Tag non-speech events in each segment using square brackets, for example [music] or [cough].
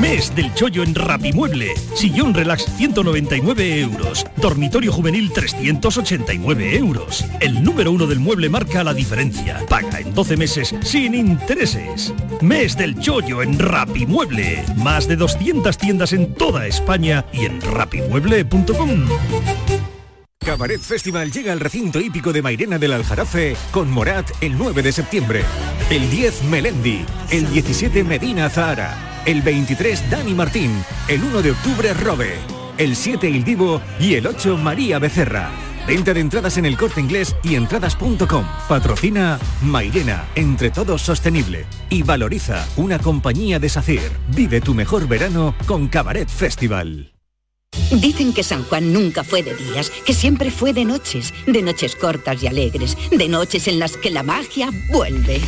Mes del chollo en Rapimueble. Sillón relax 199 euros. Dormitorio juvenil 389 euros. El número uno del mueble marca la diferencia. Paga en 12 meses sin intereses. Mes del chollo en Rapimueble. Más de 200 tiendas en toda España y en rapimueble.com. Cabaret Festival llega al recinto hípico de Mairena del Aljarafe con Morat el 9 de septiembre. El 10 Melendi. El 17 Medina Zahara. El 23 Dani Martín. El 1 de octubre Robe. El 7 Il Divo y el 8 María Becerra. Venta de entradas en el corte inglés y entradas.com. Patrocina Mairena, entre todos sostenible. Y valoriza una compañía de SACIR. Vive tu mejor verano con Cabaret Festival. Dicen que San Juan nunca fue de días, que siempre fue de noches, de noches cortas y alegres, de noches en las que la magia vuelve.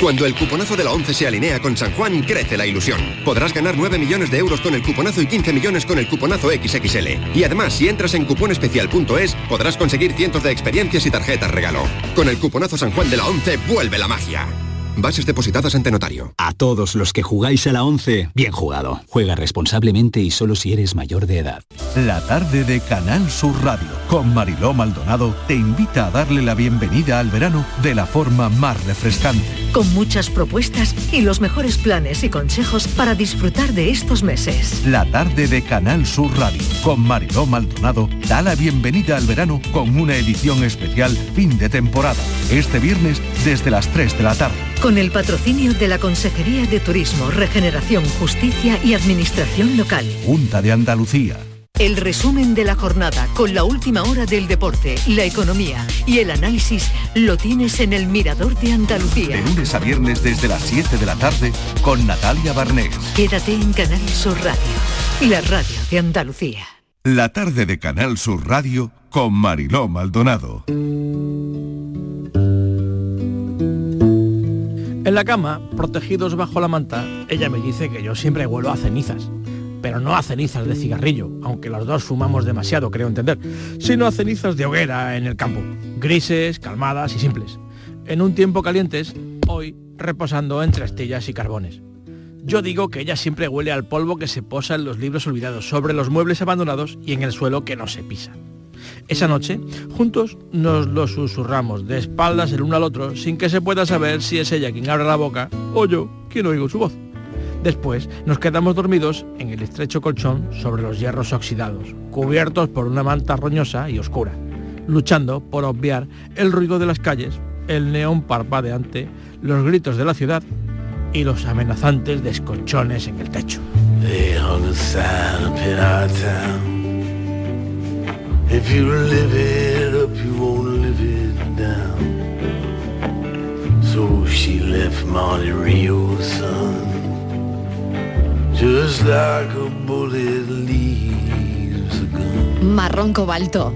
Cuando el cuponazo de la 11 se alinea con San Juan, crece la ilusión. Podrás ganar 9 millones de euros con el cuponazo y 15 millones con el cuponazo XXL. Y además, si entras en cuponespecial.es, podrás conseguir cientos de experiencias y tarjetas regalo. Con el cuponazo San Juan de la 11, vuelve la magia. Bases depositadas ante notario. A todos los que jugáis a la 11, bien jugado. Juega responsablemente y solo si eres mayor de edad. La tarde de Canal Sur Radio con Mariló Maldonado te invita a darle la bienvenida al verano de la forma más refrescante. Con muchas propuestas y los mejores planes y consejos para disfrutar de estos meses. La tarde de Canal Sur Radio con Mariló Maldonado da la bienvenida al verano con una edición especial fin de temporada. Este viernes desde las 3 de la tarde con el patrocinio de la Consejería de Turismo, Regeneración, Justicia y Administración Local. Junta de Andalucía. El resumen de la jornada con la última hora del deporte, la economía y el análisis lo tienes en el Mirador de Andalucía. De lunes a viernes desde las 7 de la tarde con Natalia Barnés. Quédate en Canal Sur Radio, la radio de Andalucía. La tarde de Canal Sur Radio con Mariló Maldonado. En la cama, protegidos bajo la manta, ella me dice que yo siempre vuelo a cenizas. Pero no a cenizas de cigarrillo, aunque los dos fumamos demasiado, creo entender, sino a cenizas de hoguera en el campo, grises, calmadas y simples. En un tiempo calientes, hoy reposando entre astillas y carbones. Yo digo que ella siempre huele al polvo que se posa en los libros olvidados, sobre los muebles abandonados y en el suelo que no se pisa. Esa noche, juntos nos lo susurramos de espaldas el uno al otro sin que se pueda saber si es ella quien abre la boca o yo quien oigo su voz. Después nos quedamos dormidos en el estrecho colchón sobre los hierros oxidados, cubiertos por una manta roñosa y oscura, luchando por obviar el ruido de las calles, el neón parpadeante, los gritos de la ciudad y los amenazantes descolchones en el techo. If you live it up, you won't live it down. So she left son, just like a bullet leaves. Marrón Cobalto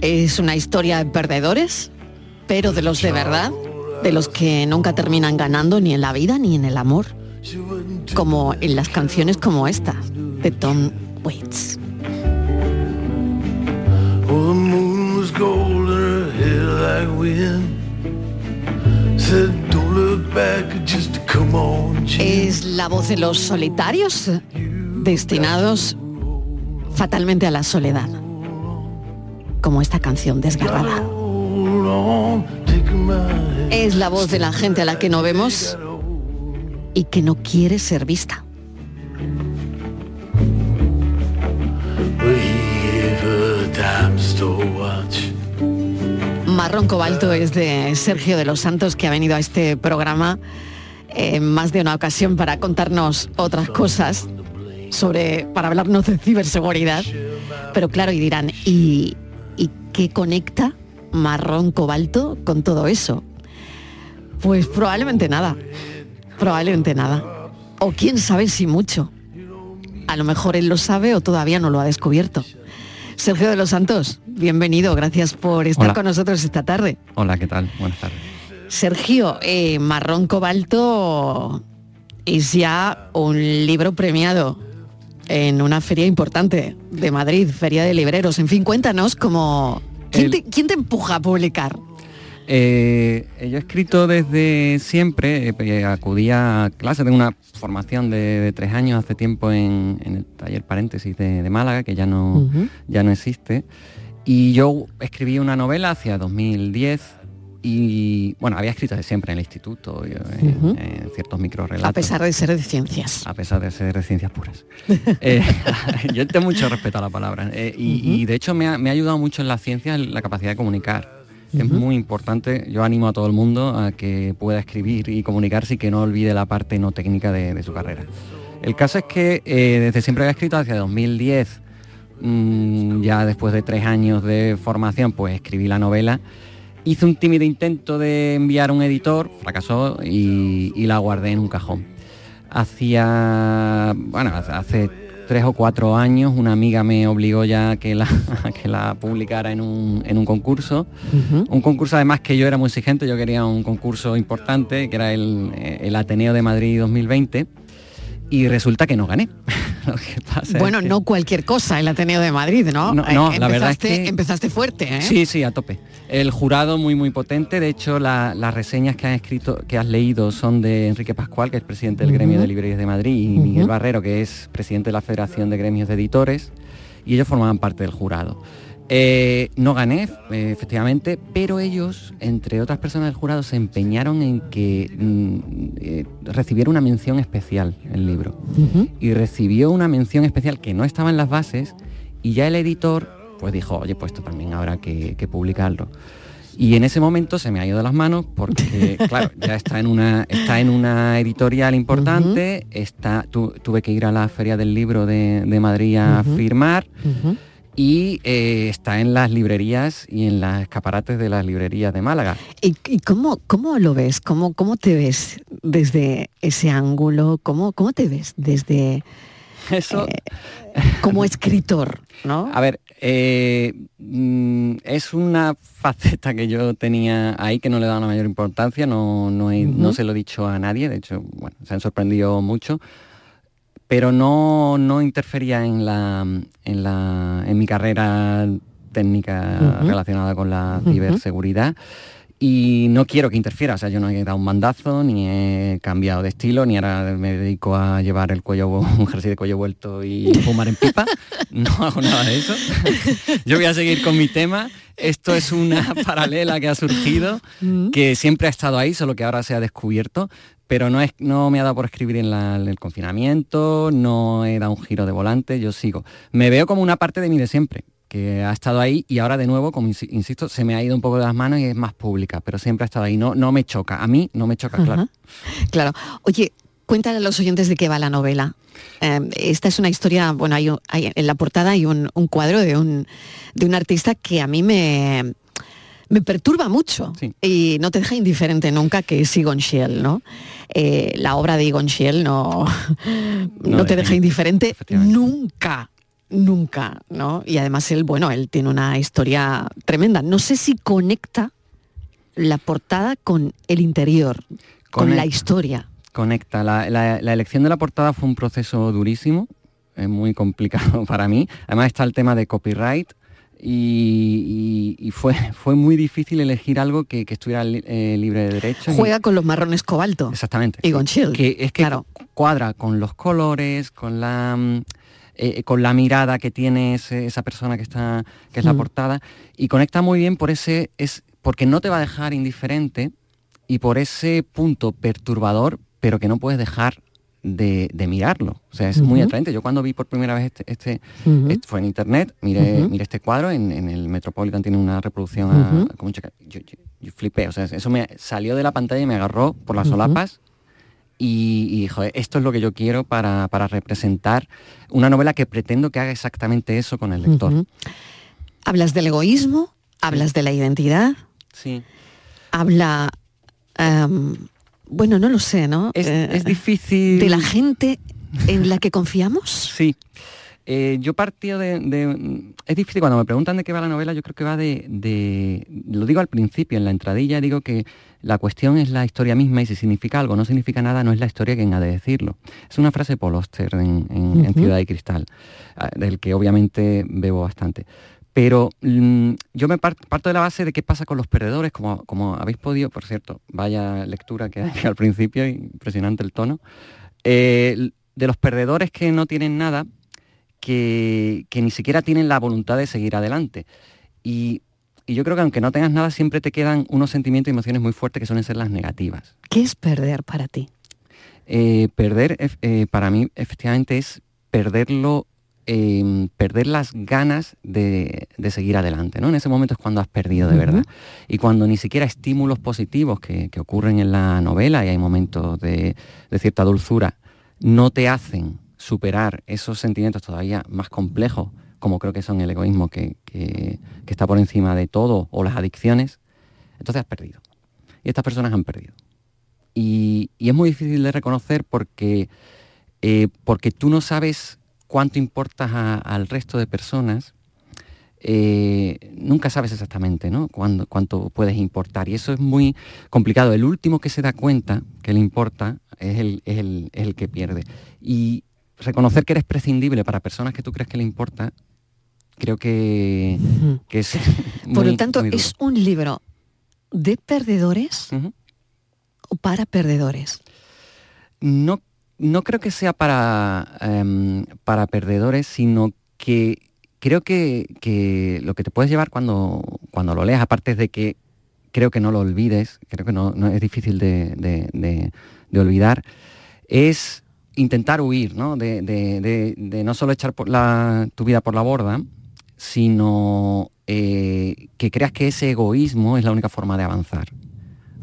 es una historia de perdedores, pero de los de verdad, de los que nunca terminan ganando ni en la vida ni en el amor, como en las canciones como esta, de Tom Waits. Es la voz de los solitarios, destinados fatalmente a la soledad, como esta canción desgarrada. Es la voz de la gente a la que no vemos y que no quiere ser vista. Marrón Cobalto es de Sergio de los Santos que ha venido a este programa en más de una ocasión para contarnos otras cosas sobre, para hablarnos de ciberseguridad. Pero claro, y dirán, ¿y, ¿y qué conecta Marrón Cobalto con todo eso? Pues probablemente nada, probablemente nada. O quién sabe si mucho. A lo mejor él lo sabe o todavía no lo ha descubierto. Sergio de los Santos, bienvenido, gracias por estar Hola. con nosotros esta tarde. Hola, ¿qué tal? Buenas tardes. Sergio, eh, Marrón Cobalto es ya un libro premiado en una feria importante de Madrid, Feria de Libreros. En fin, cuéntanos cómo... ¿Quién, El- te, quién te empuja a publicar? Eh, yo he escrito desde siempre, eh, eh, acudía a clases, tengo una formación de, de tres años hace tiempo en, en el taller paréntesis de, de Málaga, que ya no, ya no existe. Y yo escribí una novela hacia 2010 y, bueno, había escrito desde siempre en el instituto, eh, en, Ujú. en ciertos microrelatos. A pesar de ser de ciencias. A pesar de ser de ciencias puras. [laughs] Eh, [laughs] yo tengo mucho respeto a la palabra. eh, y, de hecho me ha, me ha ayudado mucho en la ciencia la capacidad de comunicar. Es muy importante. Yo animo a todo el mundo a que pueda escribir y comunicarse y que no olvide la parte no técnica de, de su carrera. El caso es que eh, desde siempre había escrito hacia 2010, mm, ya después de tres años de formación, pues escribí la novela. Hice un tímido intento de enviar a un editor, fracasó y, y la guardé en un cajón. Hacía, bueno, hace tres o cuatro años una amiga me obligó ya a que la, [laughs] a que la publicara en un, en un concurso. Un concurso además que yo era muy exigente, yo quería un concurso importante, que era el, eh, el Ateneo de Madrid 2020, y resulta que no gané. [laughs] Lo que pasa es Bueno, que- no cualquier cosa, el Ateneo de Madrid, ¿no? No, Eh, la verdad es empezaste- que- Empezaste fuerte, ¿eh? Sí, sí, a tope. El jurado muy muy potente, de hecho la- las reseñas que has escrito, que has leído son de Enrique Pascual, que es presidente del gremio de librerías de Madrid, y. Miguel Barrero, que es presidente de la Federación de Gremios de Editores, y ellos formaban parte del jurado. Eh, no gané, eh, efectivamente, pero ellos, entre otras personas del jurado, se empeñaron en que mm, eh, recibiera una mención especial el libro y recibió una mención especial que no estaba en las bases y ya el editor pues dijo, oye, pues esto también habrá que, que publicarlo. Y en ese momento se me ha ido de las manos porque, [laughs] claro, ya está en una, está en una editorial importante, está, tu- tuve que ir a la Feria del Libro de, de Madrid a firmar y eh, está en las librerías y en las escaparates de las librerías de Málaga. ¿Y, y cómo, cómo lo ves? ¿Cómo, ¿Cómo te ves desde ese ángulo? ¿Cómo, cómo te ves desde [laughs] Eso, como escritor? ¿no? A ver, eh, mm, es una faceta que yo tenía ahí que no le dado la mayor importancia, no, no, he- no se lo he dicho a nadie, de hecho, bueno, se han sorprendido mucho, pero no, no interfería en, la, en, la, en mi carrera técnica relacionada con la ciberseguridad. Y no quiero que interfiera, o sea, yo no he dado un mandazo, ni he cambiado de estilo, ni ahora me dedico a llevar el cuello, [laughs] un jersey de cuello vuelto y fumar en pipa. [laughs] No hago nada de eso. [laughs] Yo voy a seguir con mi tema. Esto es una paralela que ha surgido, que siempre ha estado ahí, solo que ahora se ha descubierto. Pero no, es, no me ha dado por escribir en, la- en el confinamiento, no he dado un giro de volante, yo sigo. Me veo como una parte de mí de siempre, que ha estado ahí y ahora de nuevo, como insi- insisto, se me ha ido un poco de las manos y es más pública, pero siempre ha estado ahí. No, no me choca, a mí no me choca, claro. Ajá. Claro. Oye, cuéntale a los oyentes de qué va la novela. Eh, esta es una historia, bueno, hay, hay- en la portada hay un, un cuadro de un, de un artista que a mí me, me perturba mucho y no te deja indiferente nunca, que es Egon Schiele, ¿no? Eh, la obra de Egon Schiele no, [laughs] no, No te deja indiferente nunca, nunca, ¿no? Y además él, bueno, él tiene una historia tremenda. No sé si conecta la portada con el interior, con la historia. Conecta. La, la- la elección de la portada fue un proceso durísimo, es muy complicado [laughs] para mí. Además está el tema de copyright y, y- y fue, fue muy difícil elegir algo que, que estuviera li- eh, libre de derechos. y- Juega con los marrones cobalto. Exactamente. Egon Schiele. Que es que cuadra con los colores, con la mm, eh, con la mirada que tiene ese- esa persona que está que es la Mm. portada y conecta muy bien por ese es porque no te va a dejar indiferente y por ese punto perturbador, pero que no puedes dejar de, de mirarlo. O sea, es muy atraente. Yo cuando vi por primera vez este, este, este- fue en internet, miré, Ujú. miré este cuadro, en, en el Metropolitan tiene una reproducción a- checa- yo, yo- yo flipé, o sea, eso me salió de la pantalla y me agarró por las solapas y, y, joder, esto es lo que yo quiero para, para representar una novela que pretendo que haga exactamente eso con el lector. Hablas del egoísmo, hablas de la identidad, Sí. habla, em, bueno, no lo sé, ¿no? Es, Eh, es difícil. ¿De la gente en la que confiamos? Sí. Eh, yo partido de, de, Es difícil, cuando me preguntan de qué va la novela, yo creo que va de, de, Lo digo al principio, en la entradilla, digo que la cuestión es la historia misma y si significa algo no significa nada, no es la historia quien ha de decirlo. Es una frase de Paul Oster en, Ciudad y Cristal, ah, del que obviamente bebo bastante. Pero mm, yo me parto de la base de qué pasa con los perdedores, como, como habéis podido, por cierto, vaya lectura que [laughs] hay al principio, impresionante el tono, eh, de los perdedores que no tienen nada, que, ni siquiera tienen la voluntad de seguir adelante. Y, yo creo que aunque no tengas nada, siempre te quedan unos sentimientos y emociones muy fuertes que suelen ser las negativas. ¿Qué es perder para ti? Eh, perder eh, para mí efectivamente es perderlo, em, perder las ganas de, seguir adelante. ¿no? En ese momento es cuando has perdido de verdad. Y cuando ni siquiera estímulos positivos que, ocurren en la novela y hay momentos de, de cierta dulzura no te hacen superar esos sentimientos todavía más complejos, como creo que son el egoísmo que, está por encima de todo, o las adicciones, entonces has perdido. Y estas personas han perdido. Y, es muy difícil de reconocer porque, eh, porque tú no sabes cuánto importas al resto de personas, eh, nunca sabes exactamente ¿no? Cuánto puedes importar. Y eso es muy complicado. El último que se da cuenta que le importa es el, es el que pierde. Y, reconocer que eres prescindible para personas que tú crees que le importa, creo que, es... [laughs] Por lo tanto, ¿es un libro de perdedores o para perdedores? No, no creo que sea para, em, para perdedores, sino que creo que, lo que te puedes llevar cuando, cuando lo leas, aparte de que creo que no lo olvides, creo que no, es difícil de, de olvidar, es intentar huir, ¿no? De, no solo echar tu vida por la borda, sino eh, que creas que ese egoísmo es la única forma de avanzar.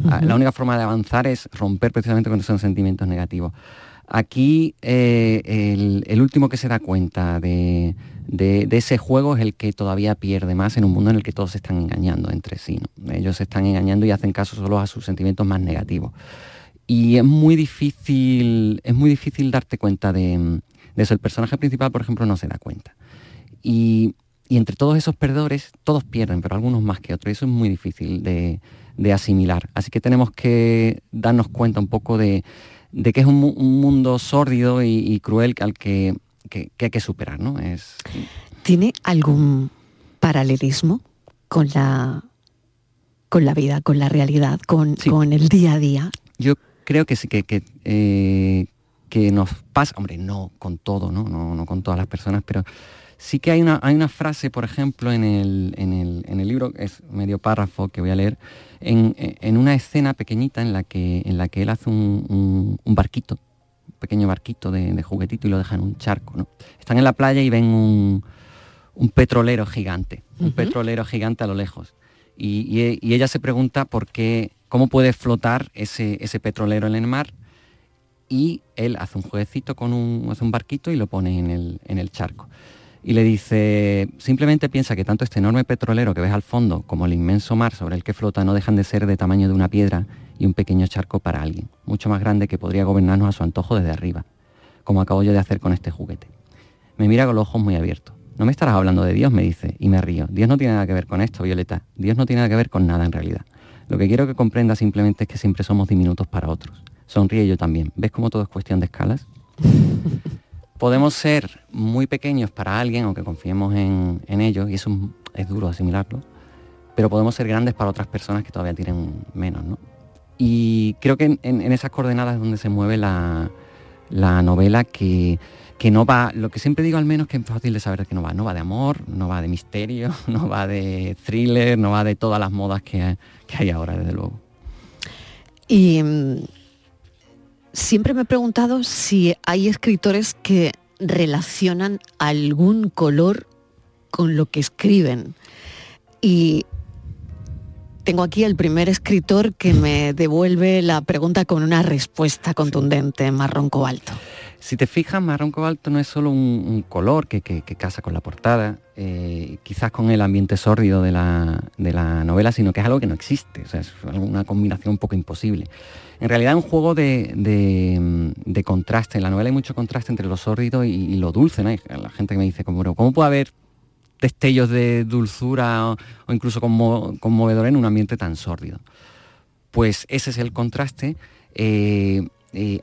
Ah, la única forma de avanzar es romper precisamente con esos sentimientos negativos. Aquí eh, el, último que se da cuenta de, ese juego es el que todavía pierde más en un mundo en el que todos se están engañando entre sí. Ellos se están engañando y hacen caso solo a sus sentimientos más negativos y es muy difícil, es muy difícil darte cuenta de, eso. El personaje principal, por ejemplo, no se da cuenta. Y, entre todos esos perdedores, todos pierden, pero algunos más que otros. Y eso es muy difícil de, asimilar. Así que tenemos que darnos cuenta un poco de, que es un, mundo sórdido y, cruel al que, hay que superar. ¿no? Es... ¿Tiene algún paralelismo con la, con la vida, con la realidad, con, con el día a día? Yo creo que sí, que, que, eh, que nos pasa, hombre, no con todo, ¿no? ¿no? con todas las personas, pero sí que hay una, hay una frase, por ejemplo, en el, en el, en el libro, es medio párrafo que voy a leer, en, en, una escena pequeñita en la que, en la que él hace un, un, barquito, un pequeño barquito de, juguetito y lo deja en un charco. ¿no? Están en la playa y ven un, un petrolero gigante, un petrolero gigante a lo lejos. Y, y, ella se pregunta por qué cómo puede flotar ese, ese petrolero en el mar y él hace un jueguecito con un, hace un barquito y lo pone en el, en el charco. Y le dice, simplemente piensa que tanto este enorme petrolero que ves al fondo como el inmenso mar sobre el que flota no dejan de ser de tamaño de una piedra y un pequeño charco para alguien, mucho más grande que podría gobernarnos a su antojo desde arriba, como acabo yo de hacer con este juguete. Me mira con los ojos muy abiertos. No me estarás hablando de Dios, me dice, y me río. Dios no tiene nada que ver con esto, Violeta. Dios no tiene nada que ver con nada en realidad. Lo que quiero que comprenda simplemente es que siempre somos diminutos para otros. Sonríe yo también. ¿Ves cómo todo es cuestión de escalas? [laughs] Podemos ser muy pequeños para alguien, aunque confiemos en, ellos, y eso es duro asimilarlo, pero podemos ser grandes para otras personas que todavía tienen menos. ¿no? Y creo que en, esas coordenadas es donde se mueve la, la novela que que no va, lo que siempre digo al menos que es fácil de saber que no va, no va de amor, no va de misterio, [laughs] no va de thriller, no va de todas las modas que, hay ahora, desde luego. Y mm, siempre me he preguntado si hay escritores que relacionan algún color con lo que escriben. Y tengo aquí el primer escritor que me devuelve la pregunta con una respuesta contundente, marrón cobalto. Si te fijas, marrón cobalto no es solo un, color que, casa con la portada, eh, quizás con el ambiente sórdido de la, novela, sino que es algo que no existe, es una combinación un poco imposible. En realidad es un juego de, contraste, en la novela hay mucho contraste entre lo sórdido y, lo dulce, ¿no? la gente que me dice, ¿cómo, ¿cómo puede haber destellos de dulzura o, incluso conmovedor en un ambiente tan sórdido? Pues ese es el contraste. Eh,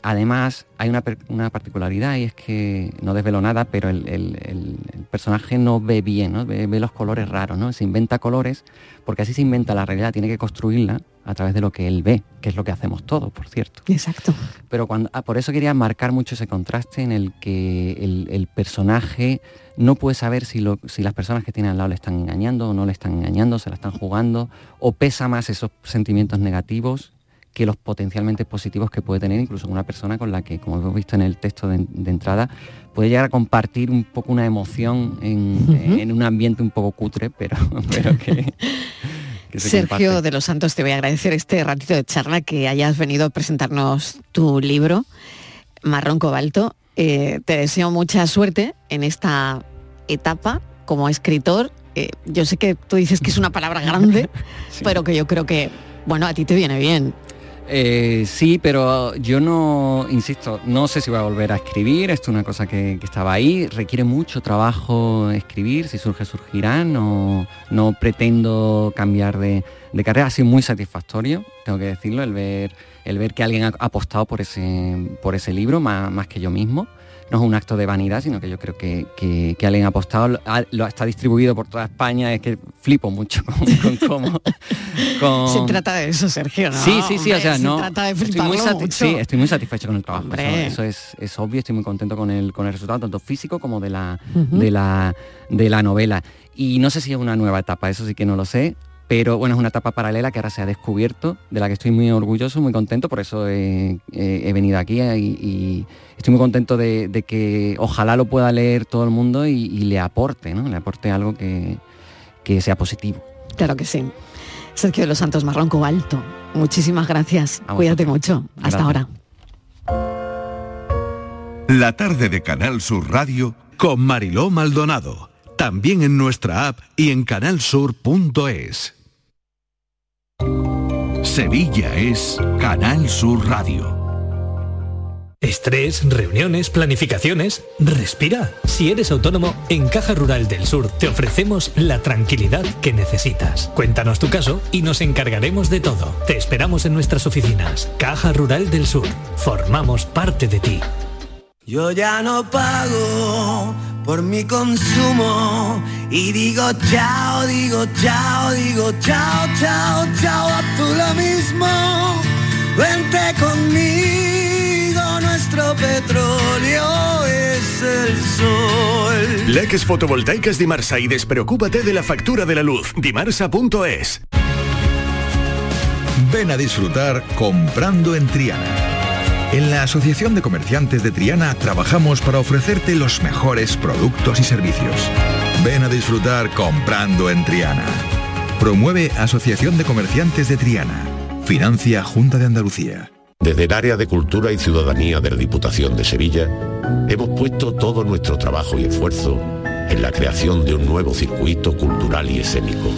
además, hay una, particularidad y es que no desvelo nada, pero el, personaje no ve bien, ¿no? Ve, los colores raros, ¿no? Se inventa colores, porque así se inventa la realidad, tiene que construirla a través de lo que él ve, que es lo que hacemos todos, por cierto. Exacto. Pero cuando, ah, por eso quería marcar mucho ese contraste en el que el, personaje no puede saber si, si las personas que tiene al lado le están engañando o no le están engañando, se la están jugando, o pesa más esos sentimientos negativos que los potencialmente positivos que puede tener incluso una persona con la que, como hemos visto en el texto de, entrada, puede llegar a compartir un poco una emoción en, un ambiente un poco cutre, pero, [laughs] pero que... Sergio de los Santos, te voy a agradecer este ratito de charla que hayas venido a presentarnos tu libro, Marrón Cobalto. Eh, te deseo mucha suerte en esta etapa como escritor. Eh, yo sé que tú dices que es una palabra grande, [laughs] pero que yo creo que, bueno, a ti te viene bien. Eh, sí, pero yo no, insisto, no sé si voy a volver a escribir, esto es una cosa que, estaba ahí, requiere mucho trabajo escribir, si surge surgirá, no, no pretendo cambiar de, carrera, ha sido muy satisfactorio, tengo que decirlo, el ver, el ver que alguien ha apostado por ese, por ese libro, más que yo mismo no es un acto de vanidad, sino que yo creo que, que, alguien ha apostado, lo está distribuido por toda España, es que flipo mucho con, cómo... [laughs] Se trata de eso, Sergio, ¿no? Sí, sí, sí, o sea, no... Se trata de estoy muy mucho. Sí, estoy muy satisfecho con el trabajo, eso, es, es, obvio, estoy muy contento con el, con el resultado, tanto físico como de la, de, la, de la novela. Y no sé si es una nueva etapa, eso sí que no lo sé pero bueno, es una etapa paralela que ahora se ha descubierto, de la que estoy muy orgulloso, muy contento, por eso he, venido aquí eh, y, estoy muy contento de, que ojalá lo pueda leer todo el mundo y, le aporte, ¿no? Le aporte algo que, sea positivo. Claro que sí. Sergio de los Santos Marrón Alto, muchísimas gracias. Cuídate mucho. Hasta ahora. La tarde de Canal Sur Radio con Mariló Maldonado. También en nuestra app y en canalsur.es. Sevilla es Canal Sur Radio. Estrés, reuniones, planificaciones. Respira. Si eres autónomo, en Caja Rural del Sur te ofrecemos la tranquilidad que necesitas. Cuéntanos tu caso y nos encargaremos de todo. Te esperamos en nuestras oficinas. Caja Rural del Sur. Formamos parte de ti. Yo ya no pago por mi consumo y digo chao, digo chao, digo chao, chao, chao, a tú lo mismo. Vente conmigo, nuestro petróleo es el sol. Leques fotovoltaicas Dimarsa y despreocúpate de la factura de la luz. Dimarsa.es. Ven a disfrutar comprando en Triana. En la Asociación de Comerciantes de Triana trabajamos para ofrecerte los mejores productos y servicios. Ven a disfrutar comprando en Triana. Promueve Asociación de Comerciantes de Triana. Financia Junta de Andalucía. Desde el área de Cultura y Ciudadanía de la Diputación de Sevilla, hemos puesto todo nuestro trabajo y esfuerzo en la creación de un nuevo circuito cultural y escénico,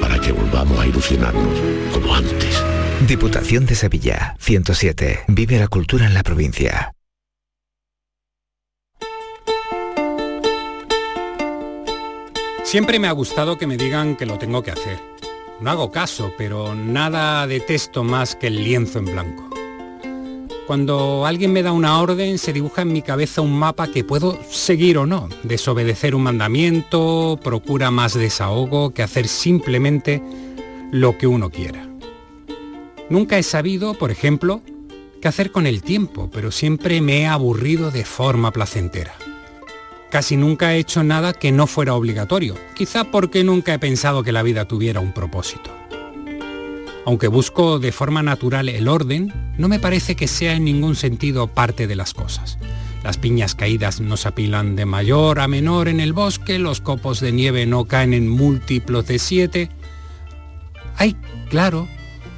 para que volvamos a ilusionarnos como antes. Diputación de Sevilla, 107. Vive la cultura en la provincia. Siempre me ha gustado que me digan que lo tengo que hacer. No hago caso, pero nada detesto más que el lienzo en blanco. Cuando alguien me da una orden, se dibuja en mi cabeza un mapa que puedo seguir o no. Desobedecer un mandamiento procura más desahogo que hacer simplemente lo que uno quiera. Nunca he sabido, por ejemplo, qué hacer con el tiempo, pero siempre me he aburrido de forma placentera. Casi nunca he hecho nada que no fuera obligatorio, quizá porque nunca he pensado que la vida tuviera un propósito. Aunque busco de forma natural el orden, no me parece que sea en ningún sentido parte de las cosas. Las piñas caídas no se apilan de mayor a menor en el bosque, los copos de nieve no caen en múltiplos de siete. Hay, claro,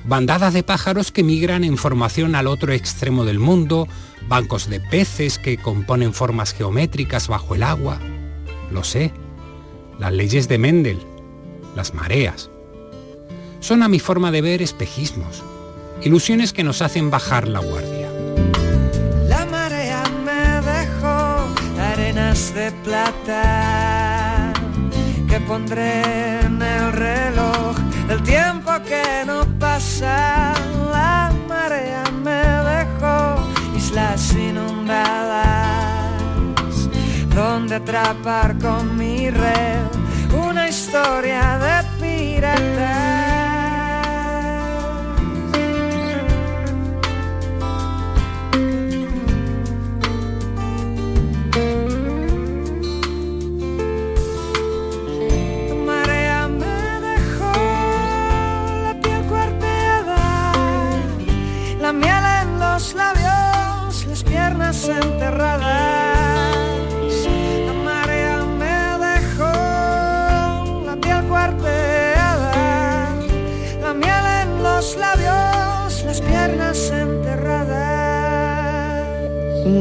bandadas de pájaros que migran en formación al otro extremo del mundo, bancos de peces que componen formas geométricas bajo el agua. Lo sé, las leyes de Mendel, las mareas. Son a mi forma de ver espejismos, ilusiones que nos hacen bajar la guardia. La marea me dejó arenas de plata que pondré en el reloj del tiempo que no pasa. La marea me dejó islas inundadas donde atrapar con mi red una historia de pirata.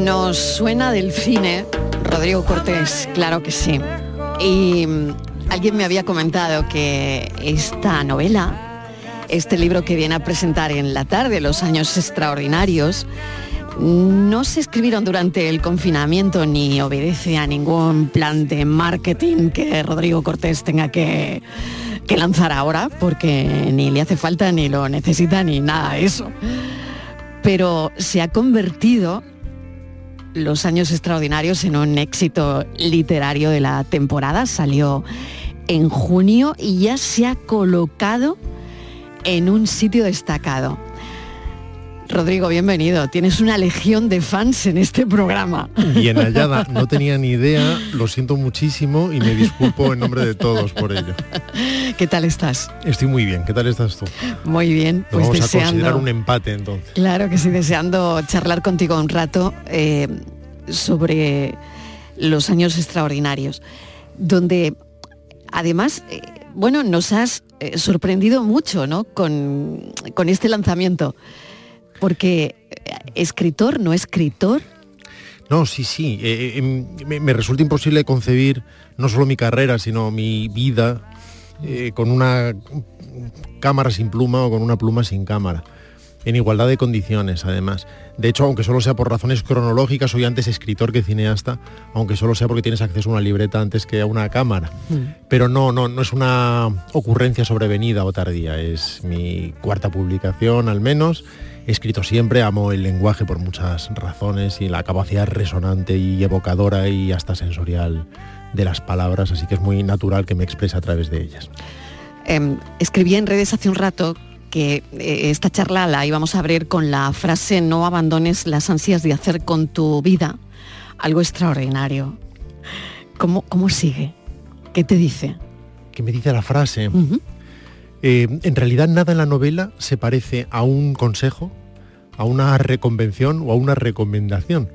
Nos suena del cine, Rodrigo Cortés, claro que sí. Y mm, alguien me había comentado que esta novela, este libro que viene a presentar en la tarde, Los años extraordinarios, no se escribieron durante el confinamiento ni obedece a ningún plan de marketing que Rodrigo Cortés tenga que, lanzar ahora, porque ni le hace falta, ni lo necesita, ni nada de eso. Pero se ha convertido los años extraordinarios en un éxito literario de la temporada. Salió en junio y ya se ha colocado en un sitio destacado. Rodrigo, bienvenido. Tienes una legión de fans en este programa. Bien hallada, [laughs] no tenía ni idea, lo siento muchísimo y me disculpo en nombre de todos por ello. ¿Qué tal estás? Estoy muy bien, ¿qué tal estás tú? Muy bien, pues vamos a considerar deseando. un empate entonces. Claro que sí, deseando charlar contigo un rato eh, sobre los años extraordinarios, donde además, eh, bueno, nos has eh, sorprendido mucho ¿no? con, con este lanzamiento, porque eh, escritor, no escritor, No, sí, sí. eh, eh, em, me, me resulta imposible concebir no solo mi carrera, sino mi vida eh, con una cámara sin pluma o con una pluma sin cámara. En igualdad de condiciones, además. De hecho, aunque solo sea por razones cronológicas, soy antes escritor que cineasta, aunque solo sea porque tienes acceso a una libreta antes que a una cámara. Pero no, no, no es una ocurrencia sobrevenida o tardía, es mi cuarta publicación al menos. He escrito siempre, amo el lenguaje por muchas razones y la capacidad resonante y evocadora y hasta sensorial de las palabras, así que es muy natural que me exprese a través de ellas. Eh, escribí en redes hace un rato que eh, esta charla la íbamos a abrir con la frase no abandones las ansias de hacer con tu vida algo extraordinario. ¿Cómo, cómo sigue? ¿Qué te dice? ¿Qué me dice la frase? Eh, en realidad nada en la novela se parece a un consejo, a una reconvención o a una recomendación.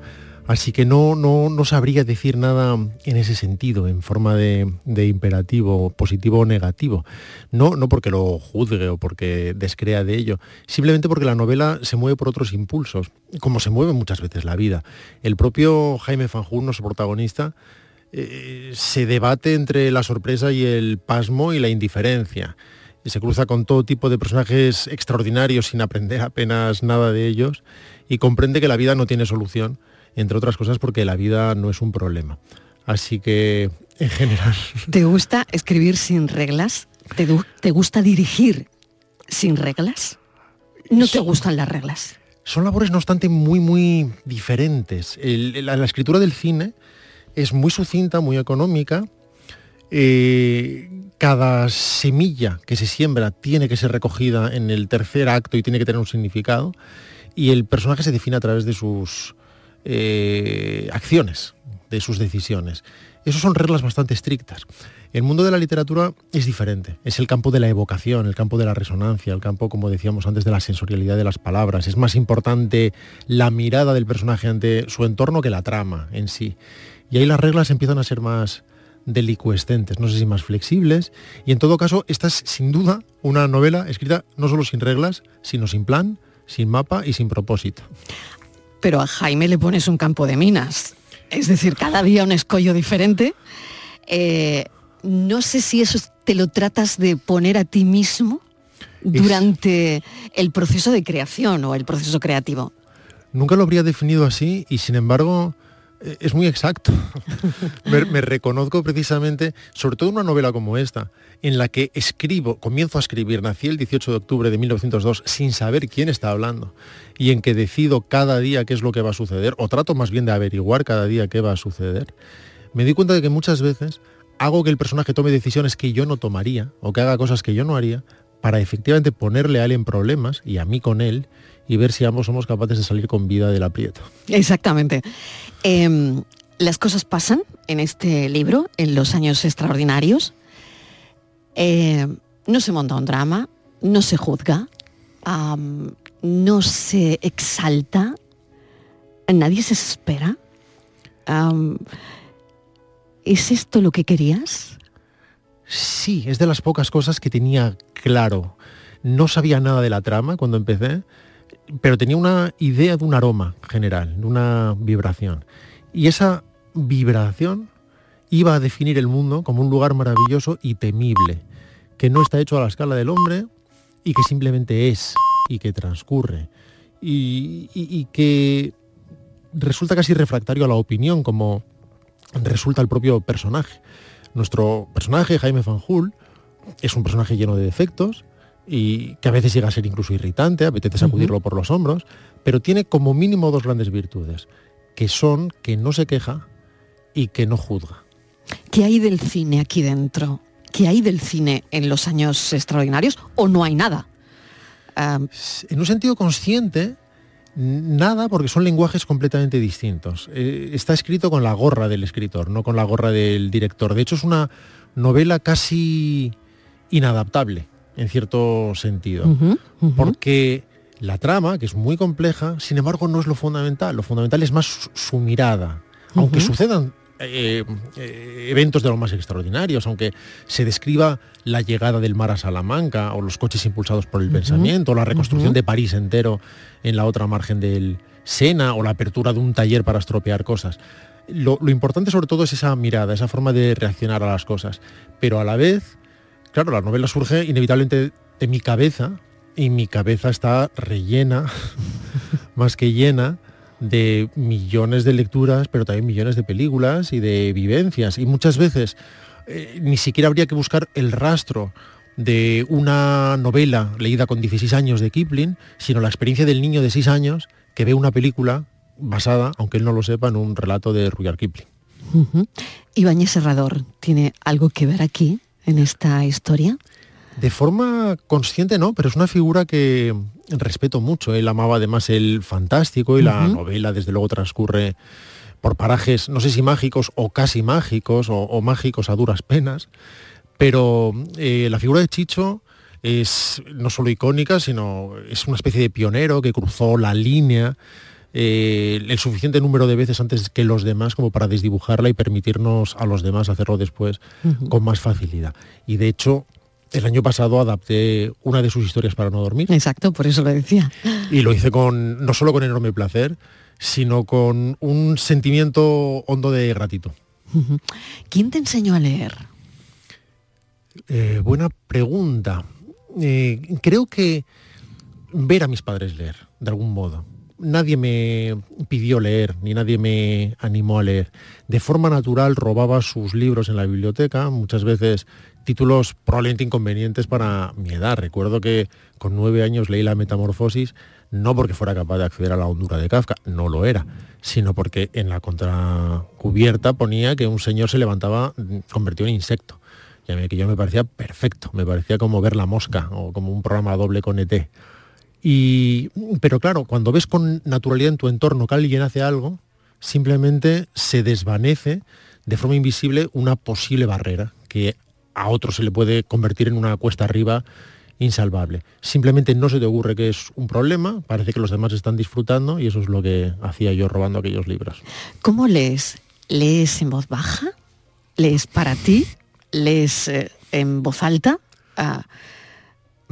Así que no, no, no sabría decir nada en ese sentido, en forma de, imperativo, positivo o negativo. No, no porque lo juzgue o porque descrea de ello, simplemente porque la novela se mueve por otros impulsos, como se mueve muchas veces la vida. El propio Jaime Fanjul, nuestro protagonista, eh, se debate entre la sorpresa y el pasmo y la indiferencia. Y se cruza con todo tipo de personajes extraordinarios sin aprender apenas nada de ellos y comprende que la vida no tiene solución, entre otras cosas porque la vida no es un problema. Así que, en general, ¿Te gusta escribir sin reglas? ¿Te, te gusta dirigir sin reglas? ¿No te gustan las reglas? son labores no obstante muy, muy diferentes. El- la, la escritura del cine es muy sucinta, muy económica. Eh, cada semilla que se siembra tiene que ser recogida en el tercer acto y tiene que tener un significado. Y el personaje se define a través de sus eh, acciones, de sus decisiones. Esas son reglas bastante estrictas. El mundo de la literatura es diferente. Es el campo de la evocación, el campo de la resonancia, el campo, como decíamos antes, de la sensorialidad de las palabras. Es más importante la mirada del personaje ante su entorno que la trama en sí. Y ahí las reglas empiezan a ser más, delicuescentes, no sé si más flexibles, y en todo caso esta es sin duda una novela escrita no solo sin reglas, sino sin plan, sin mapa y sin propósito. Pero a Jaime le pones un campo de minas, es decir, cada día un escollo diferente. Eh, no sé si eso te lo tratas de poner a ti mismo durante el proceso de creación o el proceso creativo. Nunca lo habría definido así y sin embargo es muy exacto. [laughs] me, me, reconozco precisamente, sobre todo en una novela como esta, en la que escribo, comienzo a escribir, nací el 18 de octubre de 1902 sin saber quién está hablando y en que decido cada día qué es lo que va a suceder, o trato más bien de averiguar cada día qué va a suceder, me di cuenta de que muchas veces hago que el personaje tome decisiones que yo no tomaría o que haga cosas que yo no haría para efectivamente ponerle a él en problemas y a mí con él y ver si ambos somos capaces de salir con vida del aprieto. Exactamente. Em, las cosas pasan en este libro, en los años extraordinarios. Em, no se monta un drama, no se juzga, no se exalta, nadie se espera. ¿Es esto lo que querías? Sí, es de las pocas cosas que tenía claro. No sabía nada de la trama cuando empecé, pero tenía una idea de un aroma general, de una vibración. Y esa vibración iba a definir el mundo como un lugar maravilloso y temible, que no está hecho a la escala del hombre y que simplemente es y que transcurre. Y, que resulta casi refractario a la opinión, como resulta el propio personaje. Nuestro personaje, Jaime Fanjul, es un personaje lleno de defectos y que a veces llega a ser incluso irritante, apetece sacudirlo por los hombros, pero tiene como mínimo dos grandes virtudes, que son que no se queja y que no juzga. ¿Qué hay del cine aquí dentro? ¿Qué hay del cine en los años extraordinarios o no hay nada? en un sentido consciente, Nada, porque son lenguajes completamente distintos. Eh, está escrito con la gorra del escritor, no con la gorra del director. De hecho, es una novela casi inadaptable, en cierto sentido. Porque la trama, que es muy compleja, sin embargo, no es lo fundamental. Lo fundamental es más su, mirada. Aunque sucedan eh, eh, eventos de lo más extraordinarios, aunque se describa la llegada del mar a Salamanca o los coches impulsados por el pensamiento, o la reconstrucción de París entero en la otra margen del Sena o la apertura de un taller para estropear cosas. Lo, importante sobre todo es esa mirada, esa forma de reaccionar a las cosas. Pero a la vez, claro, la novela surge inevitablemente de mi cabeza y mi cabeza está rellena, [laughs] más que llena, de millones de lecturas, pero también millones de películas y de vivencias. Y muchas veces eh, ni siquiera habría que buscar el rastro de una novela leída con 16 años de Kipling, sino la experiencia del niño de 6 años que ve una película basada, aunque él no lo sepa, en un relato de Rudyard Kipling. Ibáñez Serrador, ¿tiene algo que ver aquí, en esta historia? De forma consciente no, pero es una figura que respeto mucho. Él amaba además el fantástico y la novela desde luego transcurre por parajes, no sé si mágicos o casi mágicos o mágicos a duras penas. Pero eh, la figura de Chicho es no solo icónica, sino es una especie de pionero que cruzó la línea eh, el suficiente número de veces antes que los demás como para desdibujarla y permitirnos a los demás hacerlo después con más facilidad. Y de hecho, el año pasado adapté una de sus historias para no dormir. Exacto, por eso lo decía. Y lo hice con no solo con enorme placer, sino con un sentimiento hondo de gratitud. ¿Quién te enseñó a leer? Eh, buena pregunta. Eh, creo que ver a mis padres leer, de algún modo. Nadie me pidió leer, ni nadie me animó a leer. De forma natural robaba sus libros en la biblioteca, muchas veces títulos probablemente inconvenientes para mi edad. Recuerdo que con nueve años leí La Metamorfosis, no porque fuera capaz de acceder a la hondura de Kafka, no lo era, sino porque en la contracubierta ponía que un señor se levantaba convertido en insecto que yo me parecía perfecto, me parecía como ver la mosca o como un programa doble con ET. Y, pero claro, cuando ves con naturalidad en tu entorno que alguien hace algo, simplemente se desvanece de forma invisible una posible barrera que a otro se le puede convertir en una cuesta arriba insalvable. Simplemente no se te ocurre que es un problema, parece que los demás están disfrutando y eso es lo que hacía yo robando aquellos libros. ¿Cómo lees? ¿Lees en voz baja? ¿Lees para ti? ¿Lees eh, en voz alta? Ah,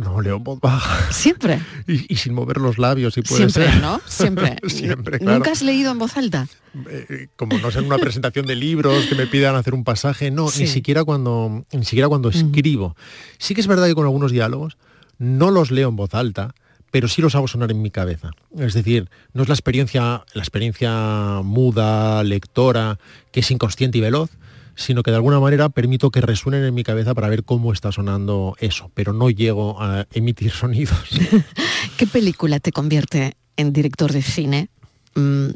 No, leo en voz baja. Siempre. Y, y sin mover los labios, si puede Siempre, ser. ¿no? Siempre. [laughs] Siempre, claro. ¿Nunca has leído en voz alta? Eh, como no sé en una presentación de libros que me pidan hacer un pasaje, no, Sí. ni siquiera cuando ni siquiera cuando escribo. Sí que es verdad que con algunos diálogos no los leo en voz alta, pero sí los hago sonar en mi cabeza. Es decir, no es la experiencia la experiencia muda, lectora, que es inconsciente y veloz, sino que de alguna manera permito que resuenen en mi cabeza para ver cómo está sonando eso, pero no llego a emitir [laughs] sonidos. [laughs] ¿Qué película te convierte en director de cine? Mm,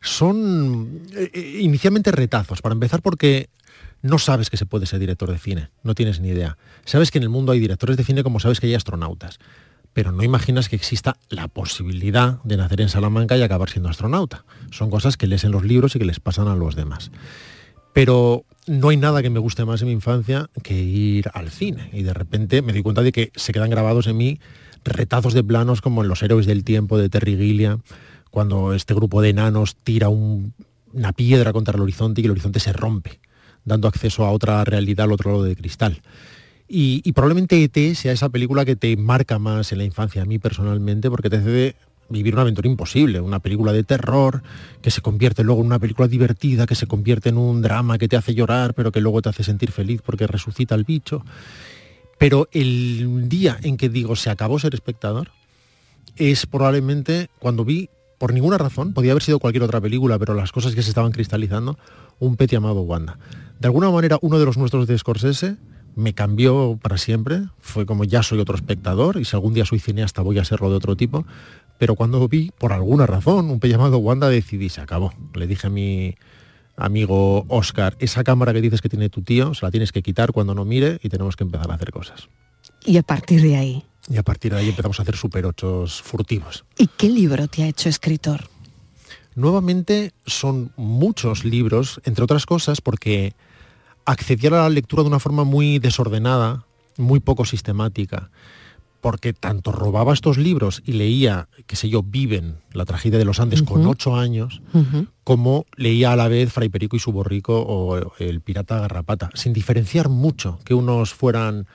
son eh, eh, inicialmente retazos, para empezar porque no sabes que se puede ser director de cine, no tienes ni idea. Sabes que en el mundo hay directores de cine como sabes que hay astronautas, pero no imaginas que exista la posibilidad de nacer en Salamanca y acabar siendo astronauta. Son cosas que lees en los libros y que les pasan a los demás. Pero no hay nada que me guste más en mi infancia que ir al cine. Y de repente me di cuenta de que se quedan grabados en mí retazos de planos como en Los Héroes del Tiempo de Terry Gilliam, cuando este grupo de enanos tira un- una piedra contra el horizonte y el horizonte se rompe, dando acceso a otra realidad al otro lado de cristal. Y, probablemente ET sea esa película que te marca más en la infancia, a mí personalmente, porque te hace vivir una aventura imposible, una película de terror que se convierte luego en una película divertida, que se convierte en un drama que te hace llorar, pero que luego te hace sentir feliz porque resucita el bicho. Pero el día en que digo se acabó ser espectador es probablemente cuando vi, por ninguna razón, podía haber sido cualquier otra película, pero las cosas que se estaban cristalizando, un pet llamado Wanda. De alguna manera, uno de los nuestros de Scorsese me cambió para siempre, fue como ya soy otro espectador y si algún día soy cineasta voy a serlo de otro tipo, pero cuando vi, por alguna razón, un pet llamado Wanda, decidí, se acabó. Le dije a mi amigo Oscar, esa cámara que dices que tiene tu tío, se la tienes que quitar cuando no mire y tenemos que empezar a hacer cosas. y a partir de ahí, Y a partir de ahí empezamos a hacer super ochos furtivos. ¿y qué libro te ha hecho escritor? Nuevamente son muchos libros, entre otras cosas, porque accedía a la lectura de una forma muy desordenada, muy poco sistemática, porque tanto robaba estos libros y leía, qué sé yo, Viven, la tragedia de los Andes, con ocho años, como leía a la vez Fray Perico y su borrico o El pirata garrapata, sin diferenciar mucho que unos fueran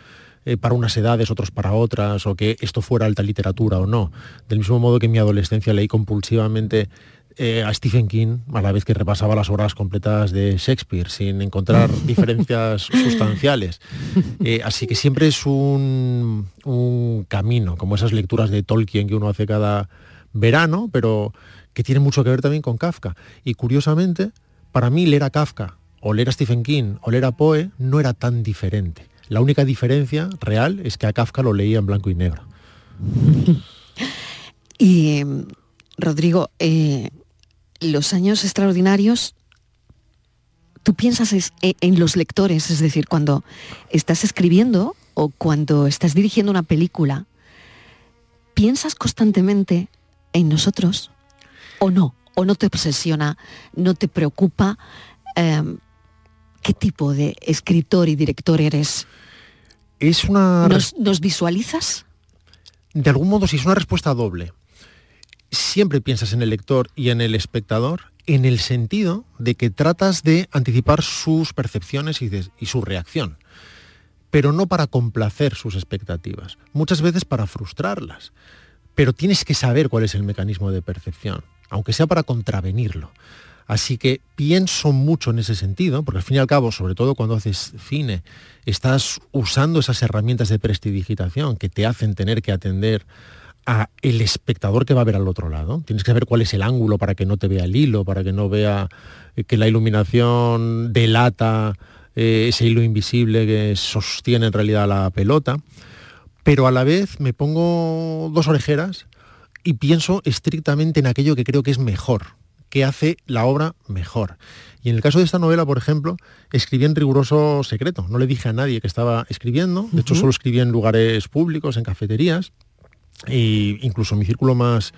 eh, para unas edades, otros para otras, o que esto fuera alta literatura o no. Del mismo modo que en mi adolescencia leí compulsivamente eh, a Stephen King a la vez que repasaba las obras completas de Shakespeare sin encontrar [laughs] diferencias sustanciales. Eh, así que siempre es un, un camino, como esas lecturas de Tolkien que uno hace cada verano, pero que tiene mucho que ver también con Kafka. Y curiosamente, para mí leer a Kafka o leer a Stephen King o leer a Poe no era tan diferente. La única diferencia real es que a Kafka lo leía en blanco y negro. [laughs] Y eh, Rodrigo, eh, los años extraordinarios, tú piensas es- e- en los lectores, es decir, cuando estás escribiendo o cuando estás dirigiendo una película, ¿piensas constantemente en nosotros o no? ¿O no te obsesiona, no te preocupa? eh, ¿Qué tipo de escritor y director eres? Es una... ¿Nos, nos visualizas? de algún modo, si es una respuesta doble, siempre piensas en el lector y en el espectador en el sentido de que tratas de anticipar sus percepciones y, su reacción, pero no para complacer sus expectativas, muchas veces para frustrarlas, pero tienes que saber cuál es el mecanismo de percepción, aunque sea para contravenirlo. Así que pienso mucho en ese sentido, porque al fin y al cabo, sobre todo cuando haces cine, estás usando esas herramientas de prestidigitación que te hacen tener que atender a el espectador que va a ver al otro lado. Tienes que saber cuál es el ángulo para que no te vea el hilo, para que no vea eh, que la iluminación delata eh, ese hilo invisible que sostiene en realidad la pelota. Pero a la vez me pongo dos orejeras y pienso estrictamente en aquello que creo que es mejor, que hace la obra mejor. Y en el caso de esta novela, por ejemplo, escribí en riguroso secreto. No le dije a nadie que estaba escribiendo. De hecho, solo escribí en lugares públicos, en cafeterías. E incluso mi círculo más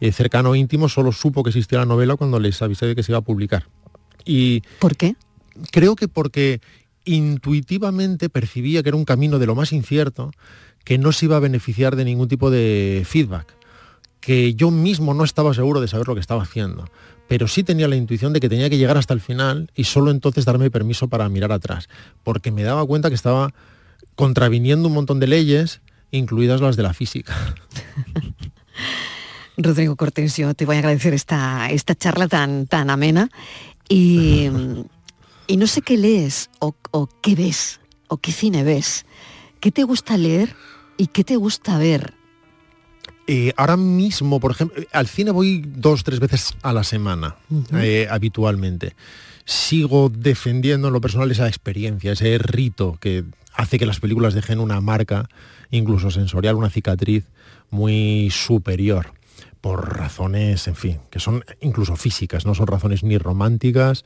eh, cercano e íntimo solo supo que existía la novela cuando les avisé de que se iba a publicar. Y ¿Por qué? Creo que porque intuitivamente percibía que era un camino de lo más incierto, que no se iba a beneficiar de ningún tipo de feedback, que yo mismo no estaba seguro de saber lo que estaba haciendo, pero sí tenía la intuición de que tenía que llegar hasta el final y solo entonces darme permiso para mirar atrás, porque me daba cuenta que estaba contraviniendo un montón de leyes, incluidas las de la física. [laughs] Rodrigo Cortesio, te voy a agradecer esta, esta charla tan, tan amena y, y no sé qué lees o, o qué ves o qué cine ves. ¿Qué te gusta leer y qué te gusta ver? Eh, ahora mismo, por ejemplo, al cine voy dos, tres veces a la semana, eh, habitualmente. Sigo defendiendo en lo personal esa experiencia, ese rito que hace que las películas dejen una marca, incluso sensorial, una cicatriz muy superior, por razones, en fin, que son incluso físicas, no son razones ni románticas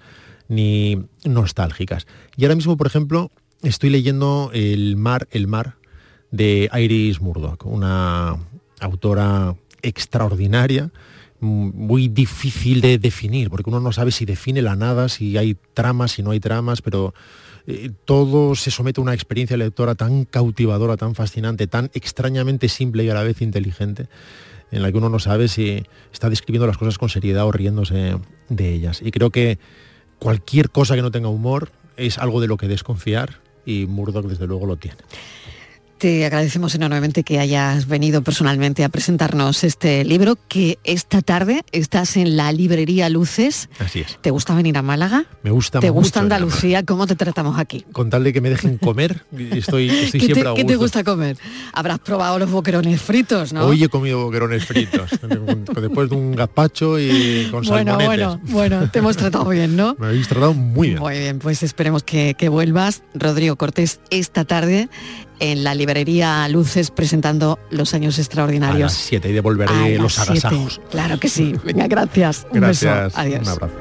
ni nostálgicas. Y ahora mismo, por ejemplo, estoy leyendo El mar, el mar de Iris Murdoch, una autora extraordinaria, m- muy difícil de definir, porque uno no sabe si define la nada, si hay tramas, si no hay tramas, pero eh, todo se somete a una experiencia lectora tan cautivadora, tan fascinante, tan extrañamente simple y a la vez inteligente, en la que uno no sabe si está describiendo las cosas con seriedad o riéndose de ellas. Y creo que cualquier cosa que no tenga humor es algo de lo que desconfiar y Murdoch desde luego lo tiene. Te agradecemos enormemente que hayas venido personalmente a presentarnos este libro, que esta tarde estás en la librería Luces. Así es. ¿Te gusta venir a Málaga? Me gusta ¿Te mucho gusta Andalucía? ¿Cómo te tratamos aquí? con tal de que me dejen comer, estoy, [laughs] estoy ¿Qué, siempre te, a qué te gusto. gusta comer? Habrás probado los boquerones fritos, ¿no? Hoy he comido boquerones fritos, [laughs] después de un gazpacho y con bueno, bueno, bueno, te hemos tratado bien, ¿no? [laughs] Me habéis tratado muy bien. Muy bien, pues esperemos que, que vuelvas, Rodrigo Cortés, esta tarde en la librería Luces presentando Los Años A Extraordinarios. las 7 y devolveré A los las siete. agasajos. Claro que sí. [laughs] Venga, gracias. Un Gracias. beso. Adiós. Un abrazo.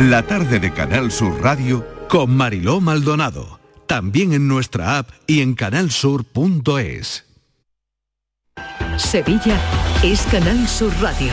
La tarde de Canal Sur Radio con Mariló Maldonado. También en nuestra app y en canalsur.es. Sevilla es Canal Sur Radio.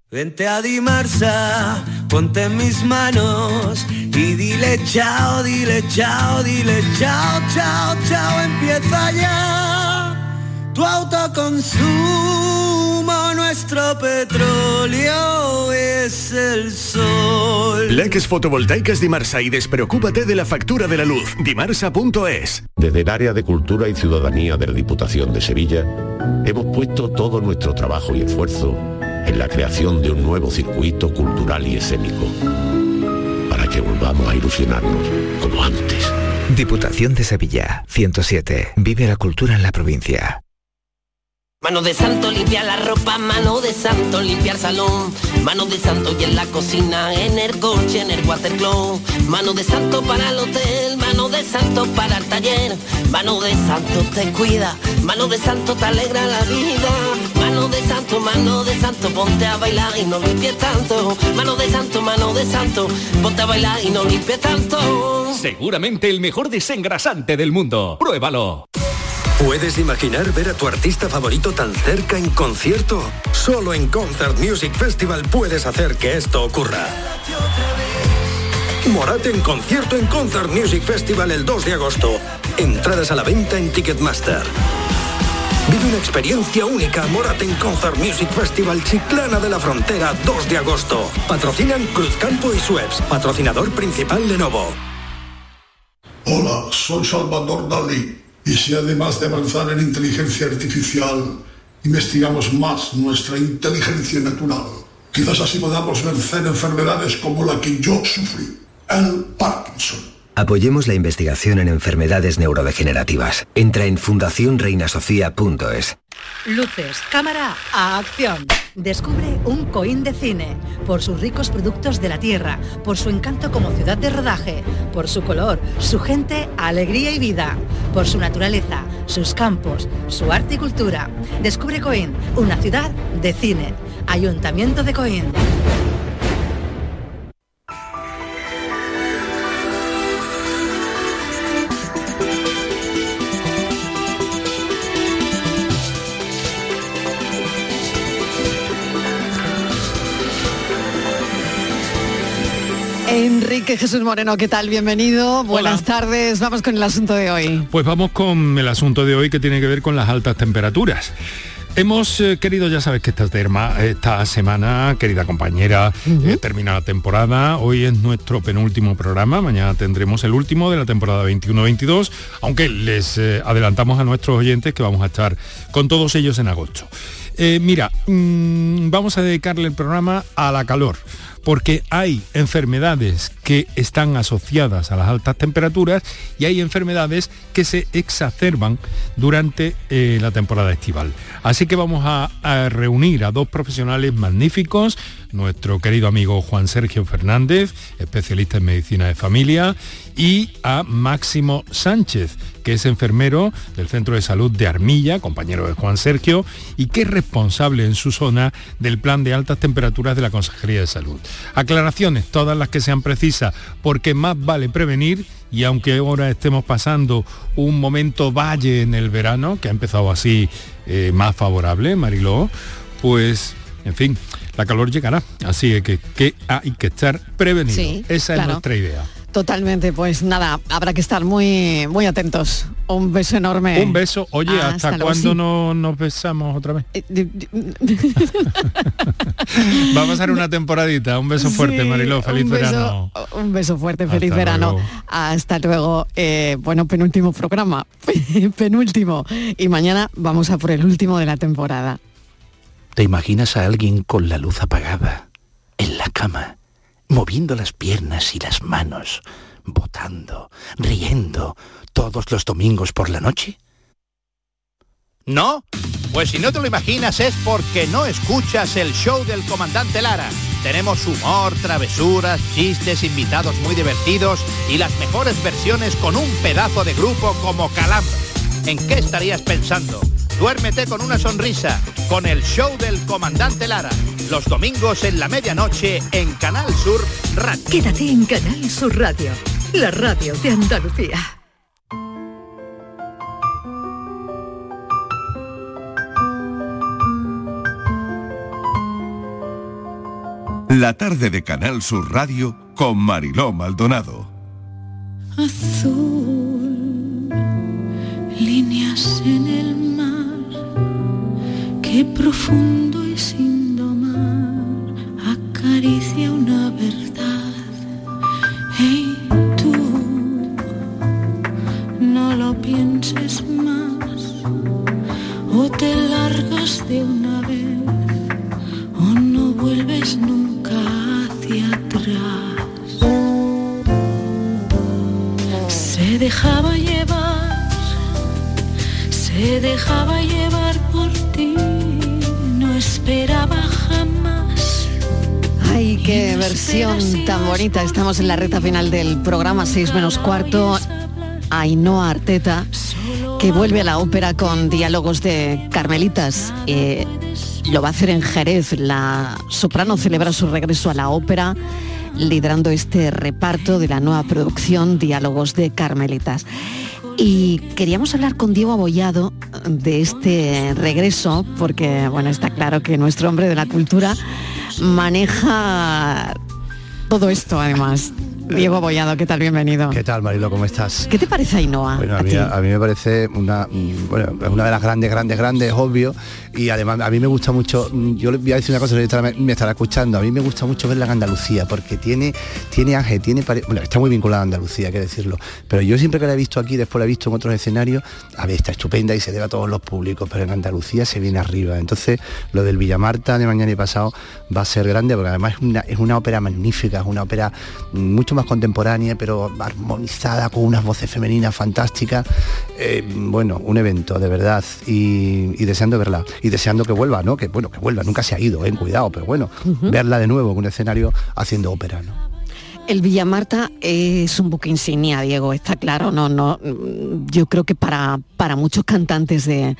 Vente a Dimarsa, ponte en mis manos y dile chao, dile chao, dile chao, chao, chao, empieza ya tu autoconsumo, nuestro petróleo es el sol. Leques fotovoltaicas Dimarsa y despreocúpate de la factura de la luz. Dimarsa.es. Desde el área de Cultura y Ciudadanía de la Diputación de Sevilla, hemos puesto todo nuestro trabajo y esfuerzo en la creación de un nuevo circuito cultural y escénico, para que volvamos a ilusionarnos como antes. Diputación de Sevilla, 107. Vive la cultura en la provincia. Mano de santo limpia la ropa, mano de santo limpiar salón, mano de santo y en la cocina, en el coche, en el watercloak, mano de santo para el hotel, mano de santo para el taller, mano de santo te cuida, mano de santo te alegra la vida, mano de santo, mano de santo, ponte a bailar y no limpies tanto, mano de santo, mano de santo, ponte a bailar y no limpies tanto. Seguramente el mejor desengrasante del mundo. Pruébalo. ¿Puedes imaginar ver a tu artista favorito tan cerca en concierto? Solo en Concert Music Festival puedes hacer que esto ocurra. Morat en concierto en Concert Music Festival el 2 de agosto. Entradas a la venta en Ticketmaster. Vive una experiencia única Morat en Concert Music Festival Chiclana de la Frontera 2 de agosto. Patrocinan Cruzcampo y Suez. Patrocinador principal Lenovo. Hola, soy Salvador Dalí. Y si además de avanzar en inteligencia artificial, investigamos más nuestra inteligencia natural, quizás así podamos vencer enfermedades como la que yo sufrí, el Parkinson. Apoyemos la investigación en enfermedades neurodegenerativas. Entra en fundacionreinasofía.es. Luces, cámara, a acción. Descubre un Coin de cine por sus ricos productos de la tierra, por su encanto como ciudad de rodaje, por su color, su gente, alegría y vida, por su naturaleza, sus campos, su arte y cultura. Descubre Coin, una ciudad de cine. Ayuntamiento de Coin. Enrique Jesús Moreno, ¿qué tal? Bienvenido. Buenas tardes. Vamos con el asunto de hoy. Pues vamos con el asunto de hoy que tiene que ver con las altas temperaturas. Hemos eh, querido, ya sabes que esta, terma- esta semana, querida compañera, eh, termina la temporada. Hoy es nuestro penúltimo programa. Mañana tendremos el último de la temporada 21-22, aunque les eh, adelantamos a nuestros oyentes que vamos a estar con todos ellos en agosto. Eh, mira, mm, vamos a dedicarle el programa a la calor porque hay enfermedades que están asociadas a las altas temperaturas y hay enfermedades que se exacerban durante eh, la temporada estival. Así que vamos a, a reunir a dos profesionales magníficos, nuestro querido amigo Juan Sergio Fernández, especialista en medicina de familia, y a Máximo Sánchez, que es enfermero del Centro de Salud de Armilla, compañero de Juan Sergio, y que es responsable en su zona del plan de altas temperaturas de la Consejería de Salud. Aclaraciones, todas las que sean precisas, porque más vale prevenir y aunque ahora estemos pasando un momento valle en el verano, que ha empezado así eh, más favorable, Mariló, pues, en fin, la calor llegará. Así que, que hay que estar prevenido. Sí, Esa es nuestra idea. Totalmente, pues nada, habrá que estar muy, muy atentos. Un beso enorme. Un beso. Oye, Ah, ¿hasta, cuándo sí. no nos besamos otra vez? Eh, di- [laughs] Va a pasar una temporadita. Un beso fuerte, Sí, Mariló. Feliz un beso, verano. Un beso fuerte, feliz Hasta verano. luego. Hasta luego. Eh, bueno, penúltimo programa. [laughs] penúltimo. Y mañana vamos a por el último de la temporada. ¿Te imaginas a alguien con la luz apagada, en la cama, moviendo las piernas y las manos, botando, riendo, todos los domingos por la noche? ¿No? Pues si no te lo imaginas es porque no escuchas el show del comandante Lara. Tenemos humor, travesuras, chistes, invitados muy divertidos y las mejores versiones con un pedazo de grupo como Calambre. ¿En qué estarías pensando? Duérmete con una sonrisa, con el show del comandante Lara. Los domingos en la medianoche en Canal Sur Radio. Quédate en Canal Sur Radio, la radio de Andalucía. La tarde de Canal Sur Radio con Mariló Maldonado. azul, líneas en el mar, qué profundo y sin de una vez, o no vuelves nunca hacia atrás. Se dejaba llevar, se dejaba llevar por ti, no esperaba jamás. Ay, qué versión tan bonita. Estamos en la recta final del programa 6 menos cuarto. Ainhoa Arteta, que vuelve a la ópera con diálogos de Carmelitas. Eh, lo va a hacer en Jerez. La soprano celebra su regreso a la ópera liderando este reparto de la nueva producción Diálogos de Carmelitas. Y queríamos hablar con Diego Abollado de este regreso, porque bueno, está claro que nuestro hombre de la cultura maneja todo esto además. Diego Abollado, ¿qué tal? Bienvenido. ¿Qué tal, Marilo? ¿Cómo estás? ¿Qué te parece Ainhoa? Bueno, a a mí, a mí me parece una, bueno, una de las grandes, grandes, grandes, obvio. Y además a mí me gusta mucho, yo le voy a decir una cosa, me estará, me estará escuchando, a mí me gusta mucho verla en Andalucía, porque tiene, tiene ángel, tiene bueno, está muy vinculada a Andalucía, hay que decirlo. Pero yo siempre que la he visto aquí, después la he visto en otros escenarios, a ver, está estupenda y se debe a todos los públicos, pero en Andalucía se viene arriba. Entonces, lo del Villamarta de mañana y pasado va a ser grande, porque además es una, es una ópera magnífica, es una ópera mucho más más contemporánea, pero armonizada con unas voces femeninas fantásticas. Eh, bueno, un evento, de verdad, y, y deseando verla, y deseando que vuelva, ¿no? Que bueno, que vuelva, nunca se ha ido, en cuidado, pero bueno, verla de nuevo en un escenario haciendo ópera, ¿no? El Villa Marta es un buque insignia, Diego, está claro. No, no, yo creo que para, para muchos cantantes de,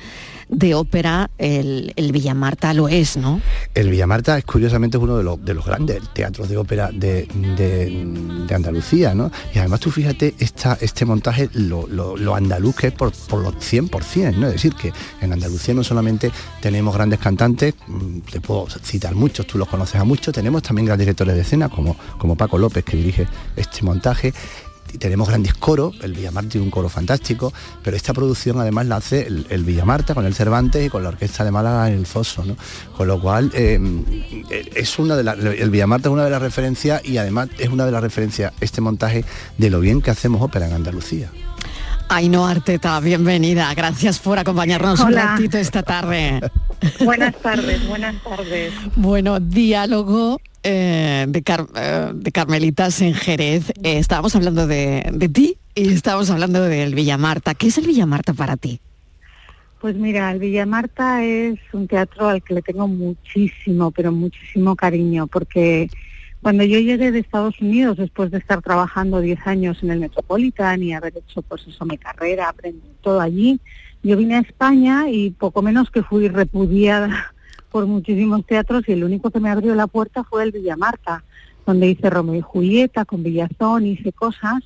de ópera el, el Villa Marta lo es, ¿no? El Villa Marta es curiosamente uno de los, de los grandes teatros de ópera de, de- Andalucía, ¿no? Y además tú fíjate esta, este montaje, lo, lo- andaluz que es por, por los 100%, ¿no? Es decir, que en Andalucía no solamente tenemos grandes cantantes, mm, te puedo citar muchos, tú los conoces a muchos, tenemos también grandes directores de escena como, como Paco López que dirige este montaje, tenemos grandes coros, el Villamarta tiene un coro fantástico, pero esta producción además la hace el, el Villamarta con el Cervantes y con la Orquesta de Málaga en el Foso, ¿no? Con lo cual eh, es una de las, el Villamarta es una de las referencias y además es una de las referencias este montaje de lo bien que hacemos ópera en Andalucía. Ainhoa Arteta, bienvenida. Gracias por acompañarnos un ratito esta tarde. [laughs] Buenas tardes, buenas tardes. Bueno, diálogo eh, de, Car- eh, de Carmelitas en Jerez. Eh, estábamos hablando de, de ti y estábamos hablando del Villamarta. ¿Qué es el Villamarta para ti? Pues mira, el Villa Marta es un teatro al que le tengo muchísimo, pero muchísimo cariño, porque cuando yo llegué de Estados Unidos, después de estar trabajando 10 años en el Metropolitan y haber hecho pues eso, mi carrera, aprendí todo allí, yo vine a España y poco menos que fui repudiada [laughs] por muchísimos teatros y el único que me abrió la puerta fue el Villa Marta, donde hice Romeo y Julieta, con Villazón, hice cosas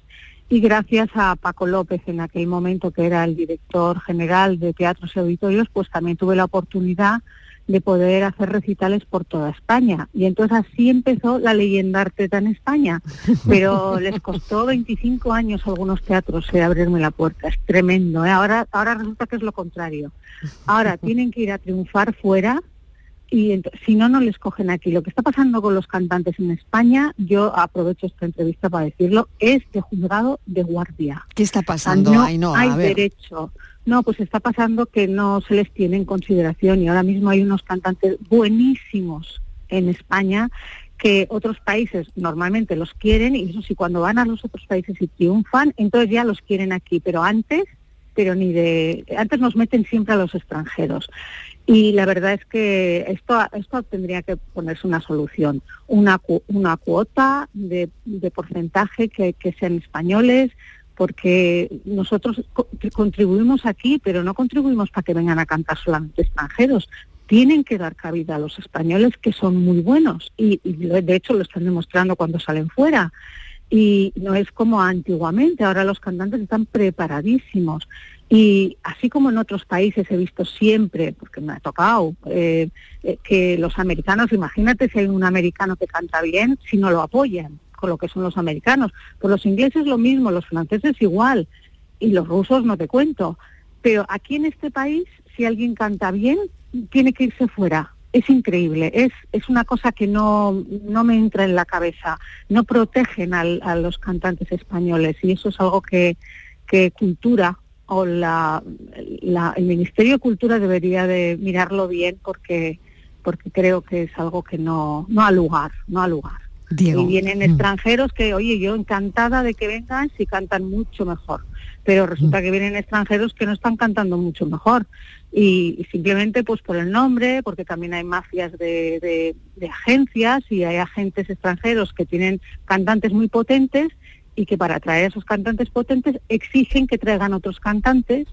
y gracias a Paco López en aquel momento que era el director general de teatros y auditorios, pues también tuve la oportunidad de poder hacer recitales por toda España. Y entonces así empezó la leyenda Arteta en España. [laughs] Pero les costó 25 años a algunos teatros eh, abrirme la puerta. Es tremendo. ¿eh? Ahora, ahora resulta que es lo contrario. Ahora [laughs] tienen que ir a triunfar fuera y si no, no les cogen aquí. Lo que está pasando con los cantantes en España, yo aprovecho esta entrevista para decirlo, es de juzgado de guardia. ¿Qué está pasando, no Ainhoa? hay A ver. derecho. No, pues está pasando que no se les tiene en consideración y ahora mismo hay unos cantantes buenísimos en España que otros países normalmente los quieren y eso sí, cuando van a los otros países y triunfan, entonces ya los quieren aquí, pero antes, pero ni de, antes nos meten siempre a los extranjeros. Y la verdad es que esto, esto tendría que ponerse una solución, una, una cuota de, de porcentaje que sean españoles, porque nosotros contribuimos aquí, pero no contribuimos para que vengan a cantar solamente extranjeros. Tienen que dar cabida a los españoles que son muy buenos y, y de hecho lo están demostrando cuando salen fuera. Y no es como antiguamente, ahora los cantantes están preparadísimos. Y así como en otros países he visto siempre, porque me ha tocado, eh, eh, que los americanos, imagínate si hay un americano que canta bien, si no lo apoyan con lo que son los americanos. Pues los ingleses lo mismo, los franceses igual, y los rusos no te cuento. Pero aquí en este país, si alguien canta bien, tiene que irse fuera. Es increíble, es, es una cosa que no, no me entra en la cabeza. No protegen a los cantantes españoles y eso es algo que, que cultura o la- el Ministerio de Cultura debería de mirarlo bien porque, porque creo que es algo que no, no ha lugar, no ha lugar. Diego. Y vienen Mm. extranjeros que, oye, yo encantada de que vengan si cantan mucho mejor. Pero resulta que vienen extranjeros que no están cantando mucho mejor. Y, y simplemente pues por el nombre, porque también hay mafias de, de- de agencias y hay agentes extranjeros que tienen cantantes muy potentes y que para atraer a esos cantantes potentes exigen que traigan otros cantantes.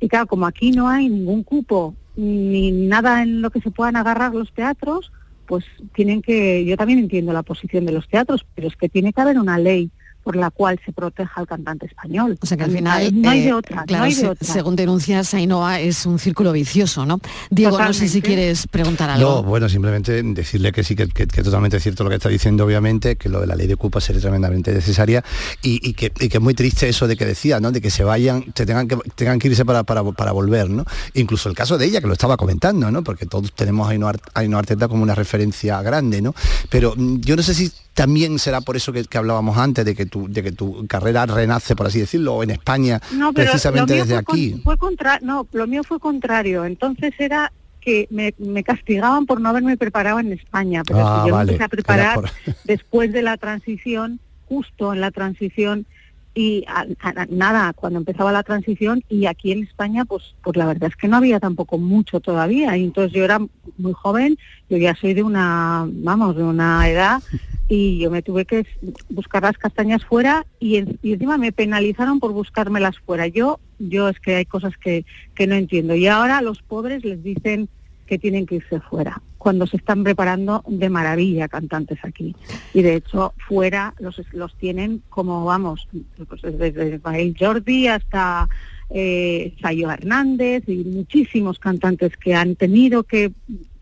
Y claro, como aquí no hay ningún cupo ni nada en lo que se puedan agarrar los teatros, pues tienen que, yo también entiendo la posición de los teatros, pero es que tiene que haber una ley por la cual se proteja al cantante español. O sea que al final, no hay eh, de otra, claro, no hay de se- otra. según denuncias Ainhoa, es un círculo vicioso, ¿no? Diego, no sé si quieres preguntar No, algo. bueno, simplemente decirle que sí, que, que- que totalmente cierto lo que está diciendo, obviamente, que lo de la ley de cupo sería tremendamente necesaria y, y que, y que es muy triste eso de que decía, ¿no? De que se vayan, se tengan que, tengan que irse para, para, para volver, ¿no? Incluso el caso de ella, que lo estaba comentando, ¿no? Porque todos tenemos a Ainhoa Ainhoa Arteta como una referencia grande, ¿no? Pero mm, yo no sé si también será por eso que, que hablábamos antes, de que, tu, de que tu carrera renace, por así decirlo, en España, No, pero precisamente desde fue con- aquí. fue contra, no, lo mío fue contrario. Entonces era que me, me castigaban por no haberme preparado en España, pero Ah, si yo vale, me empecé a preparar por- [laughs] después de la transición, justo en la transición y a- a- nada cuando empezaba la transición y aquí en España pues pues la verdad es que no había tampoco mucho todavía y entonces yo era muy joven yo ya soy de una vamos de una edad y yo me tuve que buscar las castañas fuera y, en- y encima me penalizaron por buscármelas fuera. Yo yo es que hay cosas que que no entiendo. Y ahora los pobres les dicen que tienen que irse fuera cuando se están preparando de maravilla cantantes aquí. Y de hecho fuera los, los tienen como vamos pues desde Ismael Jordi hasta eh, Sayo Hernández y muchísimos cantantes que han tenido que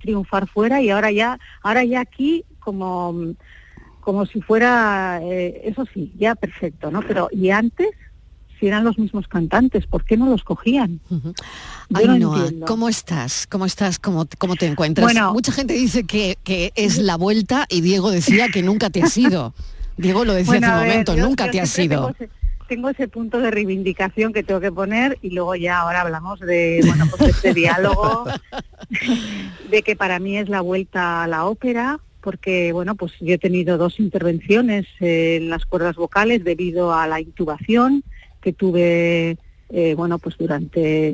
triunfar fuera y ahora ya ahora ya aquí como como si fuera eh, eso sí ya perfecto no pero y antes si eran los mismos cantantes por qué no los cogían Yo no Ainhoa, entiendo. ¿cómo estás? ¿Cómo estás? ¿Cómo, cómo te encuentras? Bueno. Mucha gente dice que, que es la vuelta y Diego decía que nunca te has ido. Diego lo decía Bueno, hace un momento, yo- nunca yo te has siempre ido. Tengo ese, punto de reivindicación que tengo que poner y luego ya ahora hablamos de bueno pues de este diálogo [laughs] de que para mí es la vuelta a la ópera porque bueno pues yo he tenido dos intervenciones en las cuerdas vocales debido a la intubación que tuve eh, bueno pues durante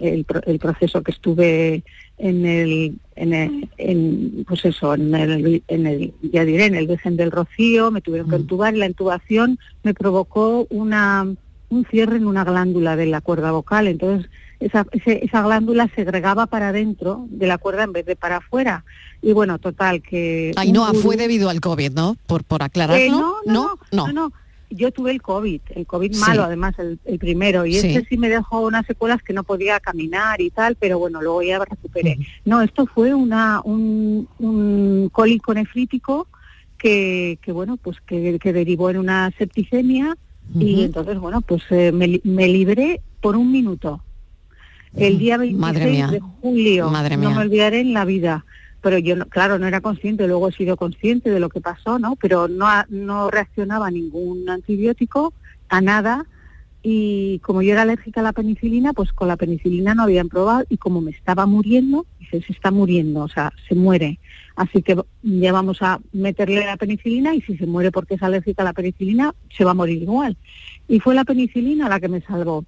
el, el proceso que estuve en el, en el- en, pues eso en el, en el ya diré en el Virgen del Rocío me tuvieron que intubar y la intubación me provocó una un cierre en una glándula de la cuerda vocal. Entonces esa, ese- esa glándula segregaba para adentro de la cuerda en vez de para afuera y bueno total que Ainhoa, gurú- fue debido al COVID, ¿no? Por, por aclararlo. eh, no, no, no, no. no, no. Yo tuve el COVID, el COVID Sí. malo además, el, el primero, y Sí. este sí me dejó unas secuelas que no podía caminar y tal, pero bueno, luego ya recuperé. No, esto fue una, un, un cólico nefrítico que, que bueno, pues que, que derivó en una septicemia y entonces, bueno, pues eh, me, me libré por un minuto. El día 26 Madre mía. de julio, Madre no me olvidaré en la vida. Pero yo, no- claro, no era consciente, luego he sido consciente de lo que pasó, ¿no? Pero no, no reaccionaba a ningún antibiótico, a nada. Y como yo era alérgica a la penicilina, pues con la penicilina no habían probado y como me estaba muriendo, dice, se está muriendo, o sea, se muere. Así que ya vamos a meterle la penicilina y si se muere porque es alérgica a la penicilina, se va a morir igual. Y fue la penicilina la que me salvó.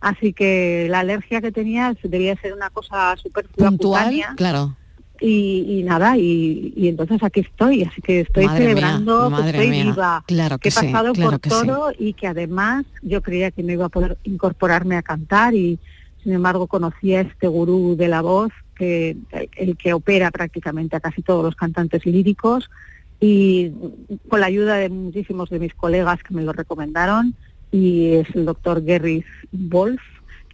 Así que la alergia que tenía debía ser una cosa superflua Puntual, cutánea. claro. Y, y nada, y, y entonces aquí estoy, así que estoy Madre mía, celebrando que estoy mía. viva, Claro que he sí, pasado claro por sí. todo y que además yo creía que no iba a poder incorporarme a cantar y sin embargo conocí a este gurú de la voz, que el, el que opera prácticamente a casi todos los cantantes líricos y con la ayuda de muchísimos de mis colegas que me lo recomendaron y es el doctor Gerrit Wolf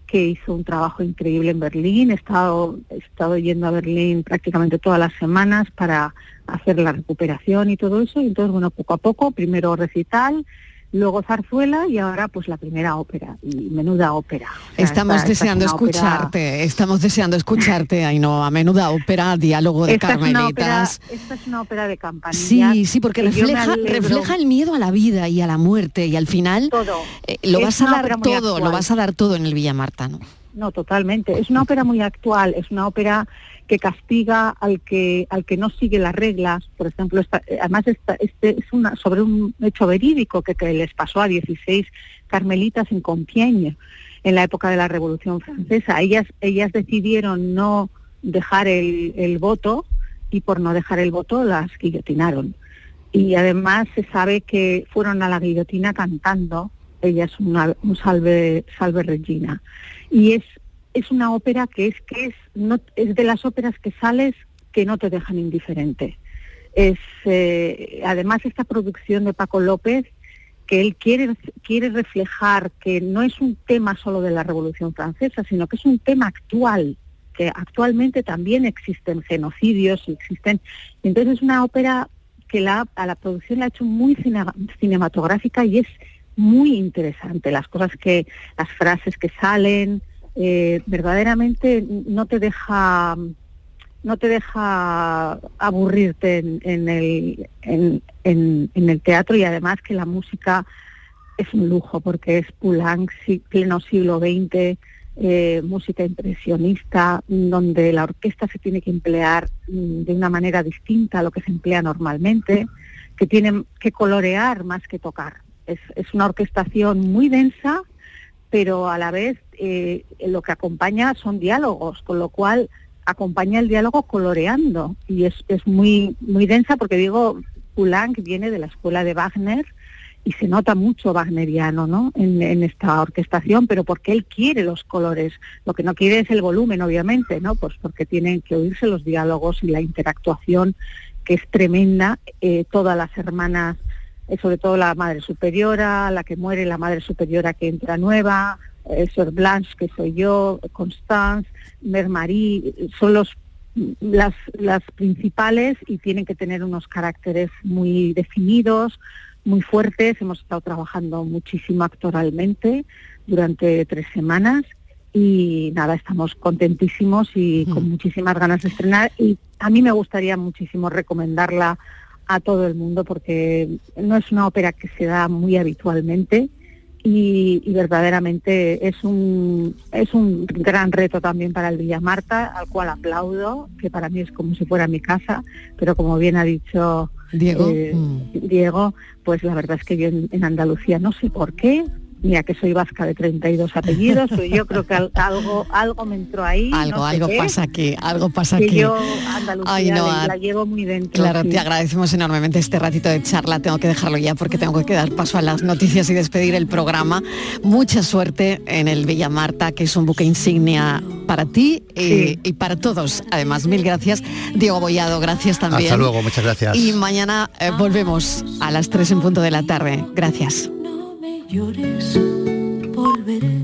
que hizo un trabajo increíble en Berlín. He estado, he estado yendo a Berlín prácticamente todas las semanas para hacer la recuperación y todo eso. Y entonces, bueno, poco a poco, primero recital, luego zarzuela y ahora pues la primera ópera. Y menuda ópera. O sea, Estamos esta- esta es deseando ópera- escucharte, estamos deseando escucharte, Ainhoa. Menuda ópera, diálogo de Esta es, ópera, esta es una ópera de campanillas. Sí, sí, porque refleja, refleja el miedo a la vida y a la muerte y al final Todo. eh, lo Es vas a dar todo, lo vas a dar todo en el Villa Marta, ¿no? No, totalmente. Es una ópera muy actual, es una ópera que castiga al que al que no sigue las reglas. Por ejemplo, esta- eh, además esta- este es una sobre un hecho verídico que, les pasó a 16 carmelitas en Compiègne en la época de la Revolución Francesa. Ellas ellas decidieron no dejar el, el voto y por no dejar el voto las guillotinaron. Y además se sabe que fueron a la guillotina cantando, ella es una, un salve, salve Regina. Y es, es una ópera que es, que es, no, es de las óperas que sales que no te dejan indiferente. Es, eh, además esta producción de Paco López, que él quiere, quiere reflejar que no es un tema solo de la Revolución Francesa, sino que es un tema actual, que actualmente también existen genocidios existen. Entonces es una ópera que la, a la producción la ha hecho muy cine- cinematográfica y es muy interesante. Las cosas que, las frases que salen, eh, verdaderamente no te deja no te deja aburrirte en, en el, en, en- en el teatro y además que la música es un lujo porque es Poulenc, pleno siglo XX, eh, música impresionista, donde la orquesta se tiene que emplear mm, de una manera distinta a lo que se emplea normalmente que tienen que colorear más que tocar. Es, es una orquestación muy densa, pero a la vez eh, lo que acompaña son diálogos, con lo cual acompaña el diálogo coloreando y es, es muy, muy densa porque digo, Poulenc viene de la escuela de Wagner y se nota mucho wagneriano ¿no? en, en, esta orquestación, pero porque él quiere los colores. Lo que no quiere es el volumen, obviamente, ¿no? Pues porque tienen que oírse los diálogos y la interactuación, que es tremenda. Eh, todas las hermanas, sobre todo la madre superiora, la que muere, la madre superiora que entra nueva, eh, Sor Blanche, que soy yo, Constance, Mer Marie, son los las, las principales y tienen que tener unos caracteres muy definidos, muy fuertes. Hemos estado trabajando muchísimo actoralmente durante tres semanas y nada, estamos contentísimos y con muchísimas ganas de estrenar y a mí me gustaría muchísimo recomendarla a todo el mundo porque no es una ópera que se da muy habitualmente y, y, verdaderamente es un, es un gran reto también para el Villa Marta, al cual aplaudo, que para mí es como si fuera mi casa, pero como bien ha dicho Diego, eh, mm. Diego pues la verdad es que yo en, en Andalucía no sé por qué, mira que soy vasca de 32 apellidos, pero yo creo que al- algo algo me entró ahí. Algo, no sé algo qué, pasa aquí, algo pasa que aquí. yo Andalucía Ay, no, la, a- la llevo muy dentro. Claro, sí. te agradecemos enormemente este ratito de charla. Tengo que dejarlo ya porque tengo que dar paso a las noticias y despedir el programa. Mucha suerte en el Villa Marta, que es un buque insignia para ti y, Sí. y para todos. Además, mil gracias. Diego Bollado, gracias también. Hasta luego, muchas gracias. Y mañana eh, volvemos a las 3 en punto de la tarde. Gracias. Llores, volveré.